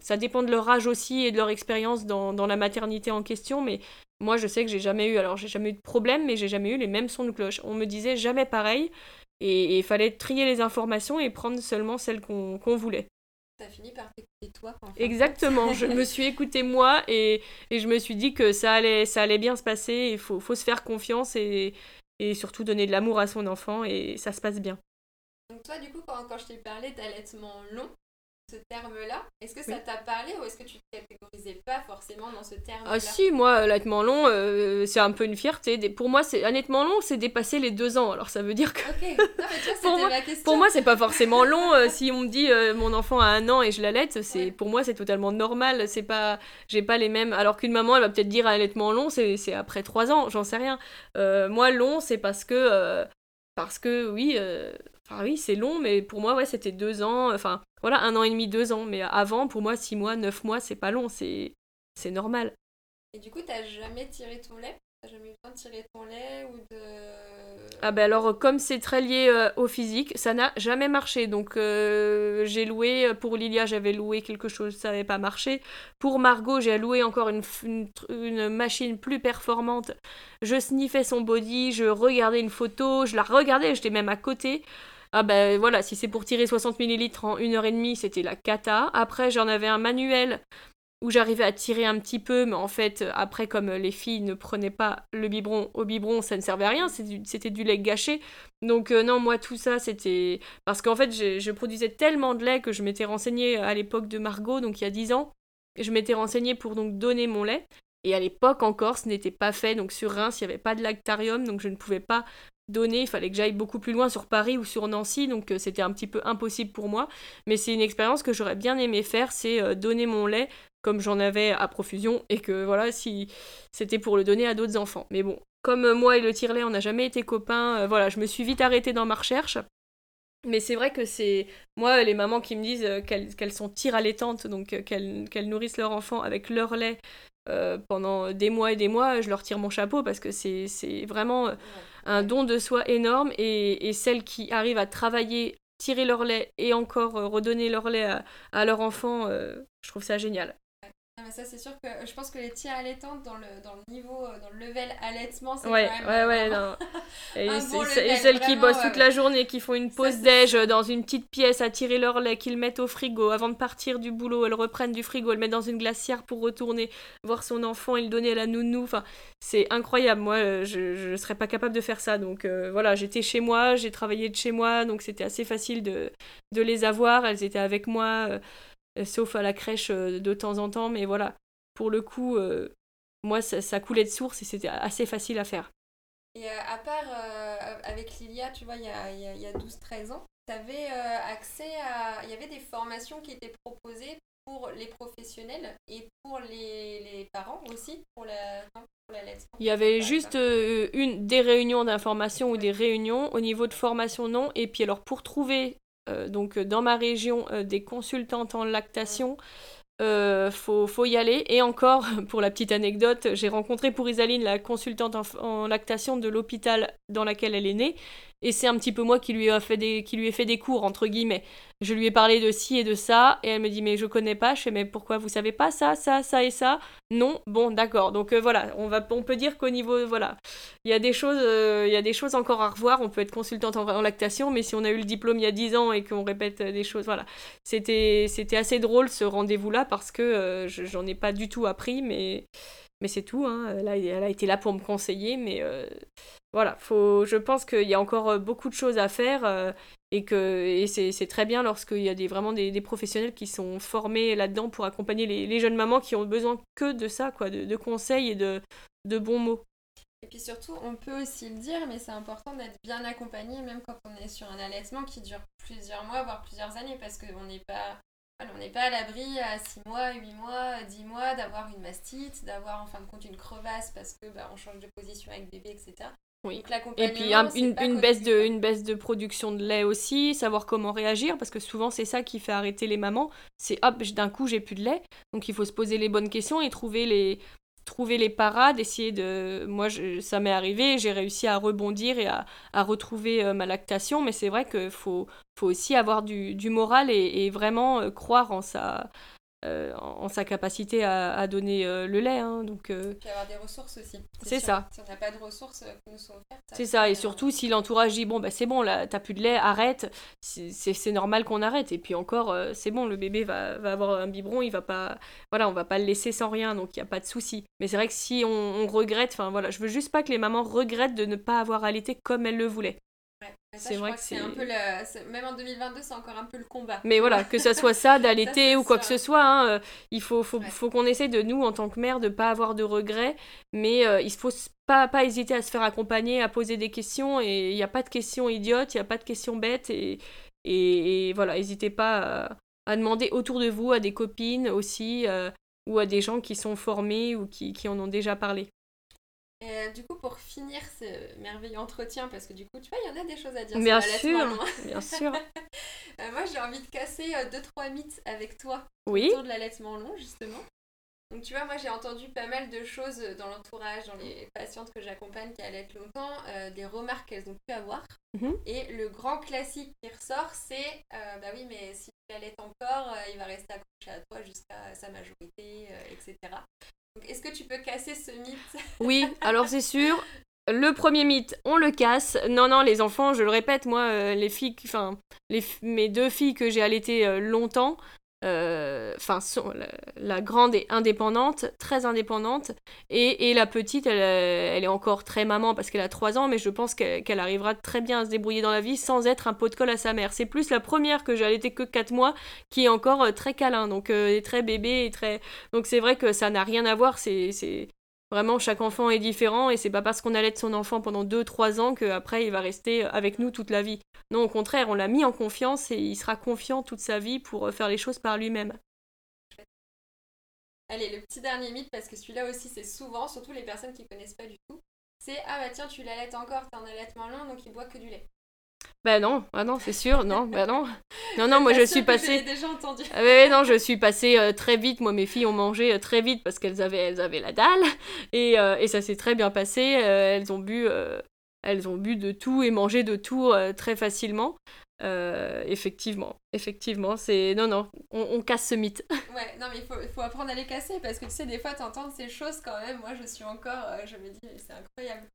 Speaker 2: ça dépend de leur âge aussi et de leur expérience dans, dans, la maternité en question, mais moi, je sais que j'ai jamais eu, alors j'ai jamais eu de problème, mais j'ai jamais eu les mêmes sons de cloche. On me disait jamais pareil, et il fallait trier les informations et prendre seulement celles qu'on voulait.
Speaker 1: T'as fini par t'écouter toi.
Speaker 2: Exactement, je me suis écoutée moi et, et, je me suis dit que ça allait, ça allait bien se passer, il faut, faut se faire confiance et, et surtout donner de l'amour à son enfant et ça se passe bien.
Speaker 1: Donc toi, du coup, quand, quand je t'ai parlé d'allaitement long, ce terme-là? Est-ce que ça t'a parlé ou est-ce que tu te catégorisais pas forcément dans ce terme-là?
Speaker 2: Ah si, moi, allaitement long, euh, c'est un peu une fierté. Pour moi, c'est allaitement long, c'est dépasser les deux ans. Alors ça veut dire que...
Speaker 1: Ok, non, mais tu vois, pour,
Speaker 2: moi, pour c'est pas forcément long. Euh, si on me dit euh, mon enfant a un an et je l'allaite, c'est pour moi, c'est totalement normal. C'est pas... J'ai pas les mêmes... Alors qu'une maman, elle va peut-être dire allaitement long, c'est après trois ans, j'en sais rien. moi, long, c'est parce que... parce que, oui... Enfin oui, c'est long, mais pour moi, ouais, c'était deux ans. Enfin, voilà, un an et demi, deux ans. Mais avant, pour moi, six mois, neuf mois, c'est pas long, c'est c'est normal.
Speaker 1: Et du coup, t'as jamais tiré ton lait? T'as jamais eu besoin de tirer ton lait ou de...
Speaker 2: Ah ben alors, comme c'est très lié euh, au physique, ça n'a jamais marché. Donc euh, j'ai loué, pour Lilia, j'avais loué quelque chose, ça n'avait pas marché. Pour Margot, j'ai loué encore une, une, machine plus performante. Je sniffais son body, je regardais une photo, je la regardais, j'étais même à côté. Ah ben voilà, si c'est pour tirer 60 ml en une heure et demie, c'était la cata. Après, j'en avais un manuel où j'arrivais à tirer un petit peu, mais en fait, après, comme les filles ne prenaient pas le biberon au biberon, ça ne servait à rien, c'était du, lait gâché. Donc euh, non, moi, tout ça, c'était... Parce qu'en fait, je, produisais tellement de lait que je m'étais renseignée à l'époque de Margot, donc il y a 10 ans, je m'étais renseignée pour donc donner mon lait. Et à l'époque encore, ce n'était pas fait, donc sur Reims, il n'y avait pas de lactarium, donc je ne pouvais pas il fallait que j'aille beaucoup plus loin sur Paris ou sur Nancy, donc euh, c'était un petit peu impossible pour moi. Mais c'est une expérience que j'aurais bien aimé faire, c'est euh, donner mon lait comme j'en avais à profusion et que voilà, si c'était pour le donner à d'autres enfants. Mais bon, comme euh, moi et le tire-lait, on n'a jamais été copains, voilà, je me suis vite arrêtée dans ma recherche. Mais c'est vrai que c'est moi les mamans qui me disent qu'elles sont tire allaitantes, donc qu'elles nourrissent leur enfant avec leur lait pendant des mois et des mois, je leur tire mon chapeau parce que c'est vraiment un don de soi énorme et, celles qui arrivent à travailler, tirer leur lait et encore euh, redonner leur lait à, leur enfant, euh, je trouve ça génial
Speaker 1: ça c'est sûr que je pense que les tirs allaitantes dans le, dans le niveau, euh, dans le level allaitement, c'est
Speaker 2: ouais,
Speaker 1: quand
Speaker 2: même ouais, ouais, non. Et, celles qui bossent toute la journée, qui font une pause déj dans une petite pièce à tirer leur lait, qu'ils mettent au frigo avant de partir du boulot, elles reprennent du frigo, elles mettent dans une glacière pour retourner voir son enfant et le donner à la nounou. Enfin, c'est incroyable. Moi, euh, je ne serais pas capable de faire ça. Donc euh, voilà, j'étais chez moi, j'ai travaillé de chez moi, donc c'était assez facile de, de les avoir. Elles étaient avec moi. Euh, sauf à la crèche euh, de temps en temps, mais voilà, pour le coup, euh, moi, ça, coulait de source et c'était assez facile à faire.
Speaker 1: Et à part avec Lilia, tu vois, il y a, y a 12-13 ans, tu avais accès à... Il y avait des formations qui étaient proposées pour les professionnels et pour les, les parents aussi, pour la, pour
Speaker 2: Il y avait juste une, des réunions d'information ou des réunions au niveau de formation, non. Et puis alors, pour trouver donc dans ma région euh, des consultantes en lactation. Euh, faut, y aller. Et encore, pour la petite anecdote, j'ai rencontré pour Isaline la consultante en, lactation de l'hôpital dans lequel elle est née. Et c'est un petit peu moi qui lui, a fait des, qui lui ai fait des cours, entre guillemets. Je lui ai parlé de ci et de ça, et elle me dit, mais je connais pas. Je fais, mais pourquoi vous savez pas ça, ça, ça et ça? Non Bon, d'accord. Donc euh, voilà, on, va, on peut dire qu'au niveau, voilà, il y, a des choses, euh, y a des choses encore à revoir. On peut être consultante en, lactation, mais si on a eu le diplôme il y a 10 ans et qu'on répète des choses, voilà. C'était assez drôle ce rendez-vous-là parce que euh, j'en ai pas du tout appris, mais mais c'est tout. Hein. Elle, a, elle, a, été là pour me conseiller, mais euh, voilà, faut, je pense qu'il y a encore euh, beaucoup de choses à faire euh, et que et c'est très bien lorsqu'il y a des, vraiment des, des, professionnels qui sont formés là-dedans pour accompagner les, jeunes mamans qui ont besoin que de ça, quoi, de, de conseils et de, de bons mots.
Speaker 1: Et puis surtout, on peut aussi le dire, mais c'est important d'être bien accompagné, même quand on est sur un allaitement qui dure plusieurs mois, voire plusieurs années, parce qu'on n'est pas on n'est pas à l'abri à 6 mois, 8 mois, 10 mois d'avoir une mastite, d'avoir en fin de compte une crevasse parce que bah, on change de position avec bébé, etc.
Speaker 2: Oui. Et puis une, baisse de, une baisse de production de lait aussi, savoir comment réagir, parce que souvent c'est ça qui fait arrêter les mamans. C'est hop, d'un coup j'ai plus de lait, donc il faut se poser les bonnes questions et trouver les, trouver les parades, essayer de... Moi, ça m'est arrivé, j'ai réussi à rebondir et à, retrouver euh, ma lactation, mais c'est vrai qu'il faut, faut aussi avoir du, moral et, vraiment euh, croire en sa, euh, en sa capacité à, donner euh, le lait. Hein, donc,
Speaker 1: euh... Puis avoir des ressources aussi.
Speaker 2: C'est ça.
Speaker 1: Si on n'a pas de ressources qui nous sont offertes.
Speaker 2: C'est ça, et surtout si l'entourage dit bon, bah, c'est bon, là, t'as plus de lait, arrête, c'est normal qu'on arrête. Et puis encore, c'est bon, le bébé va, va, avoir un biberon, il va pas. Voilà, on va pas le laisser sans rien, donc il n'y a pas de souci. Mais c'est vrai que si on, on regrette, enfin voilà, je veux juste pas que les mamans regrettent de ne pas avoir allaité comme elles le voulaient.
Speaker 1: C'est vrai que c'est un peu le... même en 2022 c'est encore un peu le combat.
Speaker 2: Mais voilà que ça soit ça d'allaiter ou quoi que ce soit hein, euh, il faut faut, faut qu'on essaie de nous en tant que mère de pas avoir de regrets mais euh, il faut pas pas hésiter à se faire accompagner à poser des questions et il n'y a pas de questions idiotes il n'y a pas de questions bêtes et, et, voilà n'hésitez pas à, demander autour de vous à des copines aussi euh, ou à des gens qui sont formés ou qui, qui en ont déjà parlé
Speaker 1: et du coup, pour finir ce merveilleux entretien, parce que du coup, tu vois, il y en a des choses à dire
Speaker 2: bien sûr, Bien sûr.
Speaker 1: Euh, moi, j'ai envie de casser euh, deux, trois mythes avec toi
Speaker 2: oui.
Speaker 1: autour de l'allaitement long, justement. Donc, tu vois, moi, j'ai entendu pas mal de choses dans l'entourage, dans les patientes que j'accompagne qui allaitent longtemps, euh, des remarques qu'elles ont pu avoir. Mhm. Et le grand classique qui ressort, c'est bah oui, mais si tu allaites encore, il va rester accroché à toi jusqu'à sa majorité, etc. Est-ce que tu peux casser ce mythe
Speaker 2: Oui, alors c'est sûr. Le premier mythe, on le casse. Non, non, les enfants, je le répète, moi, euh, les filles, enfin, mes deux filles que j'ai allaitées euh, euh, enfin, la, grande est indépendante, très indépendante, et, la petite, elle, elle, est encore très maman parce qu'elle a 3 ans, mais je pense qu'elle arrivera très bien à se débrouiller dans la vie sans être un pot de colle à sa mère. C'est plus la première que j'ai allaitée que 4 mois qui est encore euh, très câlin, donc euh, très bébé, et très... donc c'est vrai que ça n'a rien à voir, c'est Vraiment, chaque enfant est différent et c'est pas parce qu'on allait de son enfant pendant 2-3 ans qu'après il va rester avec nous toute la vie. Non, au contraire, on l'a mis en confiance et il sera confiant toute sa vie pour euh, faire les choses par lui-même.
Speaker 1: Allez, le petit dernier mythe, parce que celui-là aussi c'est souvent, surtout les personnes qui connaissent pas du tout, c'est Ah bah tiens, tu l'allaites encore, t'as un allaitement long donc il boit que du lait.
Speaker 2: Ben non, ah non, c'est sûr, non, ben non. Non, non, moi je suis passée.
Speaker 1: déjà entendu.
Speaker 2: Ah ouais, non, je suis passée euh, très vite. Moi, mes filles ont mangé euh, très vite parce qu'elles avaient, elles avaient la dalle. Et, euh, et ça s'est très bien passé. elles, ont bu, elles ont bu de tout et mangé de tout très facilement. effectivement, effectivement, c'est. Non, non, on, casse ce mythe.
Speaker 1: Ouais, non, mais il faut, faut, apprendre à les casser parce que tu sais, des fois, t'entends ces choses quand même. Moi, je suis encore. je me dis, c'est incroyable.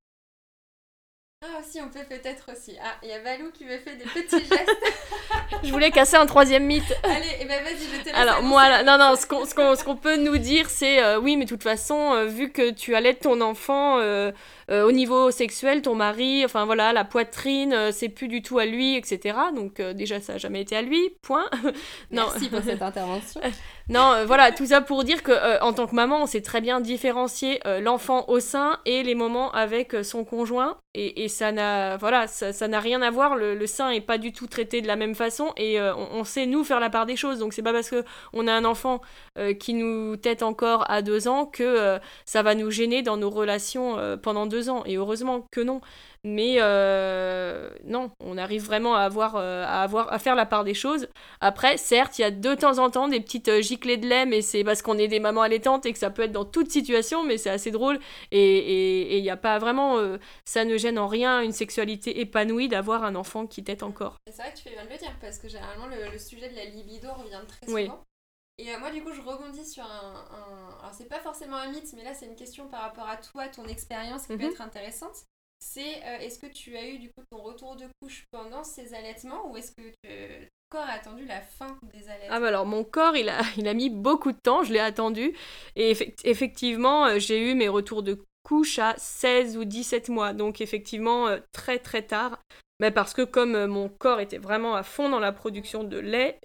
Speaker 1: Ah si, on peut peut-être aussi. Ah, il y a Valou qui me fait des petits gestes.
Speaker 2: je voulais casser un troisième mythe.
Speaker 1: Allez, et eh ben vas-y, je te laisse.
Speaker 2: Alors moi, non, non, ce qu'on ce qu'on peut nous dire, c'est euh, oui, mais de toute façon, euh, vu que tu allais ton enfant euh, au niveau sexuel, ton mari, enfin voilà, la poitrine, c'est plus du tout à lui, etc. Donc déjà, ça n'a jamais été à lui, point.
Speaker 1: Merci pour cette intervention.
Speaker 2: Non, euh, voilà, tout ça pour dire que euh, en tant que maman, on sait très bien différencier euh, l'enfant au sein et les moments avec son conjoint. Et, ça n'a voilà, ça, n'a rien à voir. Le, sein est pas du tout traité de la même façon et on, sait nous faire la part des choses. Donc c'est pas parce que on a un enfant qui nous tête encore à deux ans que ça va nous gêner dans nos relations pendant deux ans. Et heureusement que non. Mais euh, non, on arrive vraiment à avoir, euh, à avoir à faire la part des choses. Après, certes, il y a de temps en temps des petites euh, giclées de lait, mais c'est parce qu'on est des mamans allaitantes et que ça peut être dans toute situation, mais c'est assez drôle. Et il n'y a pas vraiment, ça ne gêne en rien une sexualité épanouie d'avoir un enfant qui tête encore.
Speaker 1: C'est vrai que tu fais bien de le dire, parce que généralement le, sujet de la libido revient très souvent. Et moi, du coup, je rebondis sur un. Alors, c'est pas forcément un mythe, mais là, c'est une question par rapport à toi, ton expérience qui peut mhm. être intéressante c'est euh, est-ce que tu as eu du coup ton retour de couche pendant ces allaitements ou est-ce que ton corps a attendu la fin des allaitements?
Speaker 2: Ah bah alors mon corps il a, il a mis beaucoup de temps, je l'ai attendu et effectivement euh, j'ai eu mes retours de couche à 16 ou 17 mois. Donc effectivement euh, très très tard. Mais parce que comme mon corps était vraiment à fond dans la production de lait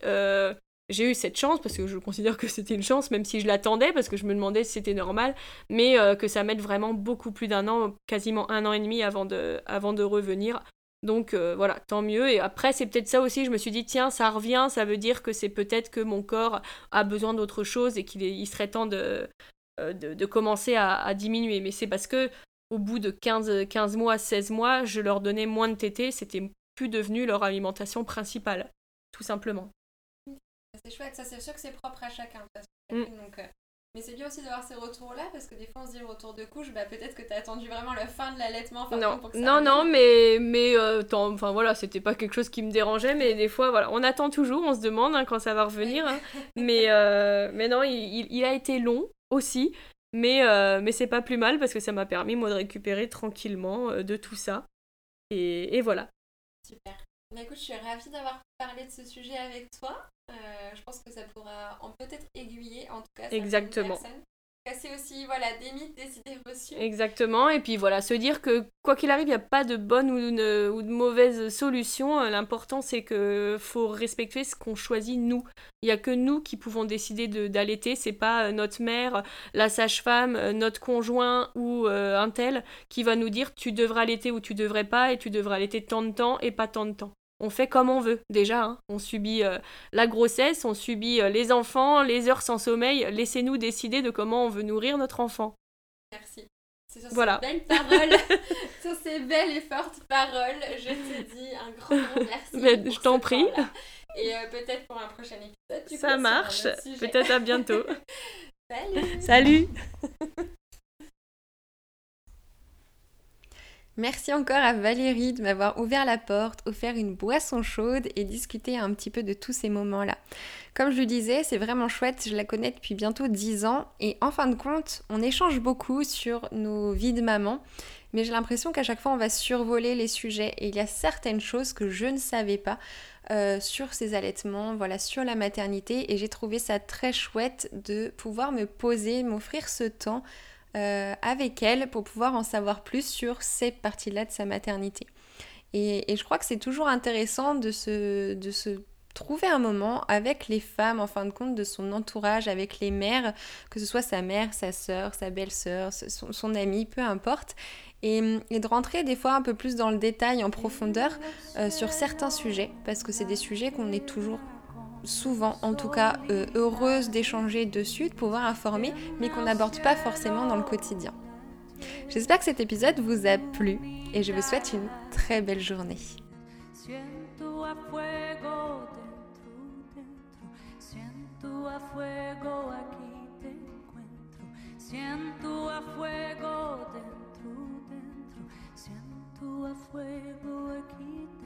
Speaker 2: j'ai eu cette chance parce que je considère que c'était une chance, même si je l'attendais parce que je me demandais si c'était normal, mais euh, que ça mette vraiment beaucoup plus d'un an, quasiment un an et demi avant de, revenir. Donc euh, voilà, tant mieux. Et après, c'est peut-être ça aussi, je me suis dit, tiens, ça revient, ça veut dire que c'est peut-être que mon corps a besoin d'autre chose et qu'il il serait temps de, euh, de, commencer à, à, diminuer. Mais c'est parce que au bout de 15, 15 mois, 16 mois, je leur donnais moins de tétés, c'était plus devenu leur alimentation principale, tout simplement.
Speaker 1: C'est chouette, ça c'est sûr que c'est propre à chacun. Mm. Donc, euh, Mais c'est bien aussi d'avoir ces retours-là parce que des fois on se dit le retour de couche, bah, peut-être que tu as attendu vraiment la fin de l'allaitement.
Speaker 2: Non, non, non, mais, mais euh, enfin voilà, c'était pas quelque chose qui me dérangeait, mais des fois voilà, on attend toujours, on se demande hein, quand ça va revenir. Hein. mais, euh, mais non, il, il, a été long aussi, mais, mais c'est pas plus mal parce que ça m'a permis moi de récupérer tranquillement de tout ça. Et, et voilà.
Speaker 1: Super. Bah, écoute, je suis ravie d'avoir parlé de ce sujet avec toi. Euh, je pense que ça pourra en peut-être aiguiller, en tout cas,
Speaker 2: Exactement.
Speaker 1: casser aussi voilà, des mythes, des idées reçues.
Speaker 2: Exactement, et puis voilà, se dire que quoi qu'il arrive, il n'y a pas de bonne ou de, ou de mauvaise solution. L'important, c'est que faut respecter ce qu'on choisit nous. Il n'y a que nous qui pouvons décider d'allaiter, c'est pas euh, notre mère, la sage-femme, euh, notre conjoint ou euh, un tel qui va nous dire tu devras allaiter ou tu devrais pas, et tu devras allaiter tant de temps et pas tant de temps on fait comme on veut déjà. Hein. On subit euh, la grossesse, on subit euh, les enfants, les heures sans sommeil. Laissez-nous décider de comment on veut nourrir notre enfant.
Speaker 1: Merci. C'est sur voilà. ces belles paroles, sur ces belles et fortes paroles, je te dis un grand, merci.
Speaker 2: je t'en prie.
Speaker 1: Et euh, peut-être pour un prochain épisode.
Speaker 2: Ça marche. Peut-être à bientôt.
Speaker 1: Salut.
Speaker 2: Salut.
Speaker 1: Merci encore à Valérie de m'avoir ouvert la porte, offert une boisson chaude et discuté un petit peu de tous ces moments-là. Comme je le disais, c'est vraiment chouette, je la connais depuis bientôt 10 ans et en fin de compte, on échange beaucoup sur nos vies de maman, mais j'ai l'impression qu'à chaque fois on va survoler les sujets et il y a certaines choses que je ne savais pas. Euh, sur ces allaitements, voilà, sur la maternité et j'ai trouvé ça très chouette de pouvoir me poser, m'offrir ce temps euh, avec elle pour pouvoir en savoir plus sur ces parties-là de sa maternité. Et, je crois que c'est toujours intéressant de se, de se trouver un moment avec les femmes, en fin de compte, de son entourage, avec les mères, que ce soit sa mère, sa soeur, sa belle-sœur, son, son amie, peu importe, et, de rentrer des fois un peu plus dans le détail, en profondeur, euh, sur certains sujets, parce que c'est des sujets qu'on est toujours souvent en tout cas euh, heureuse d'échanger dessus, de pouvoir informer, mais qu'on n'aborde pas forcément dans le quotidien. J'espère que cet épisode vous a plu et je vous souhaite une très belle journée. En este fuego, aquí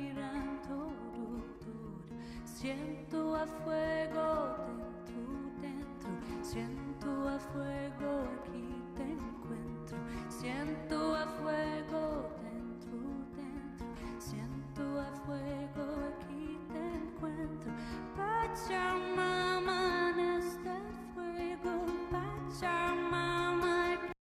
Speaker 1: Siento a fuego dentro, dentro, siento a fuego aquí te encuentro, siento a fuego dentro, dentro, siento a fuego aquí te encuentro, Pachamama en este fuego, Pachamama.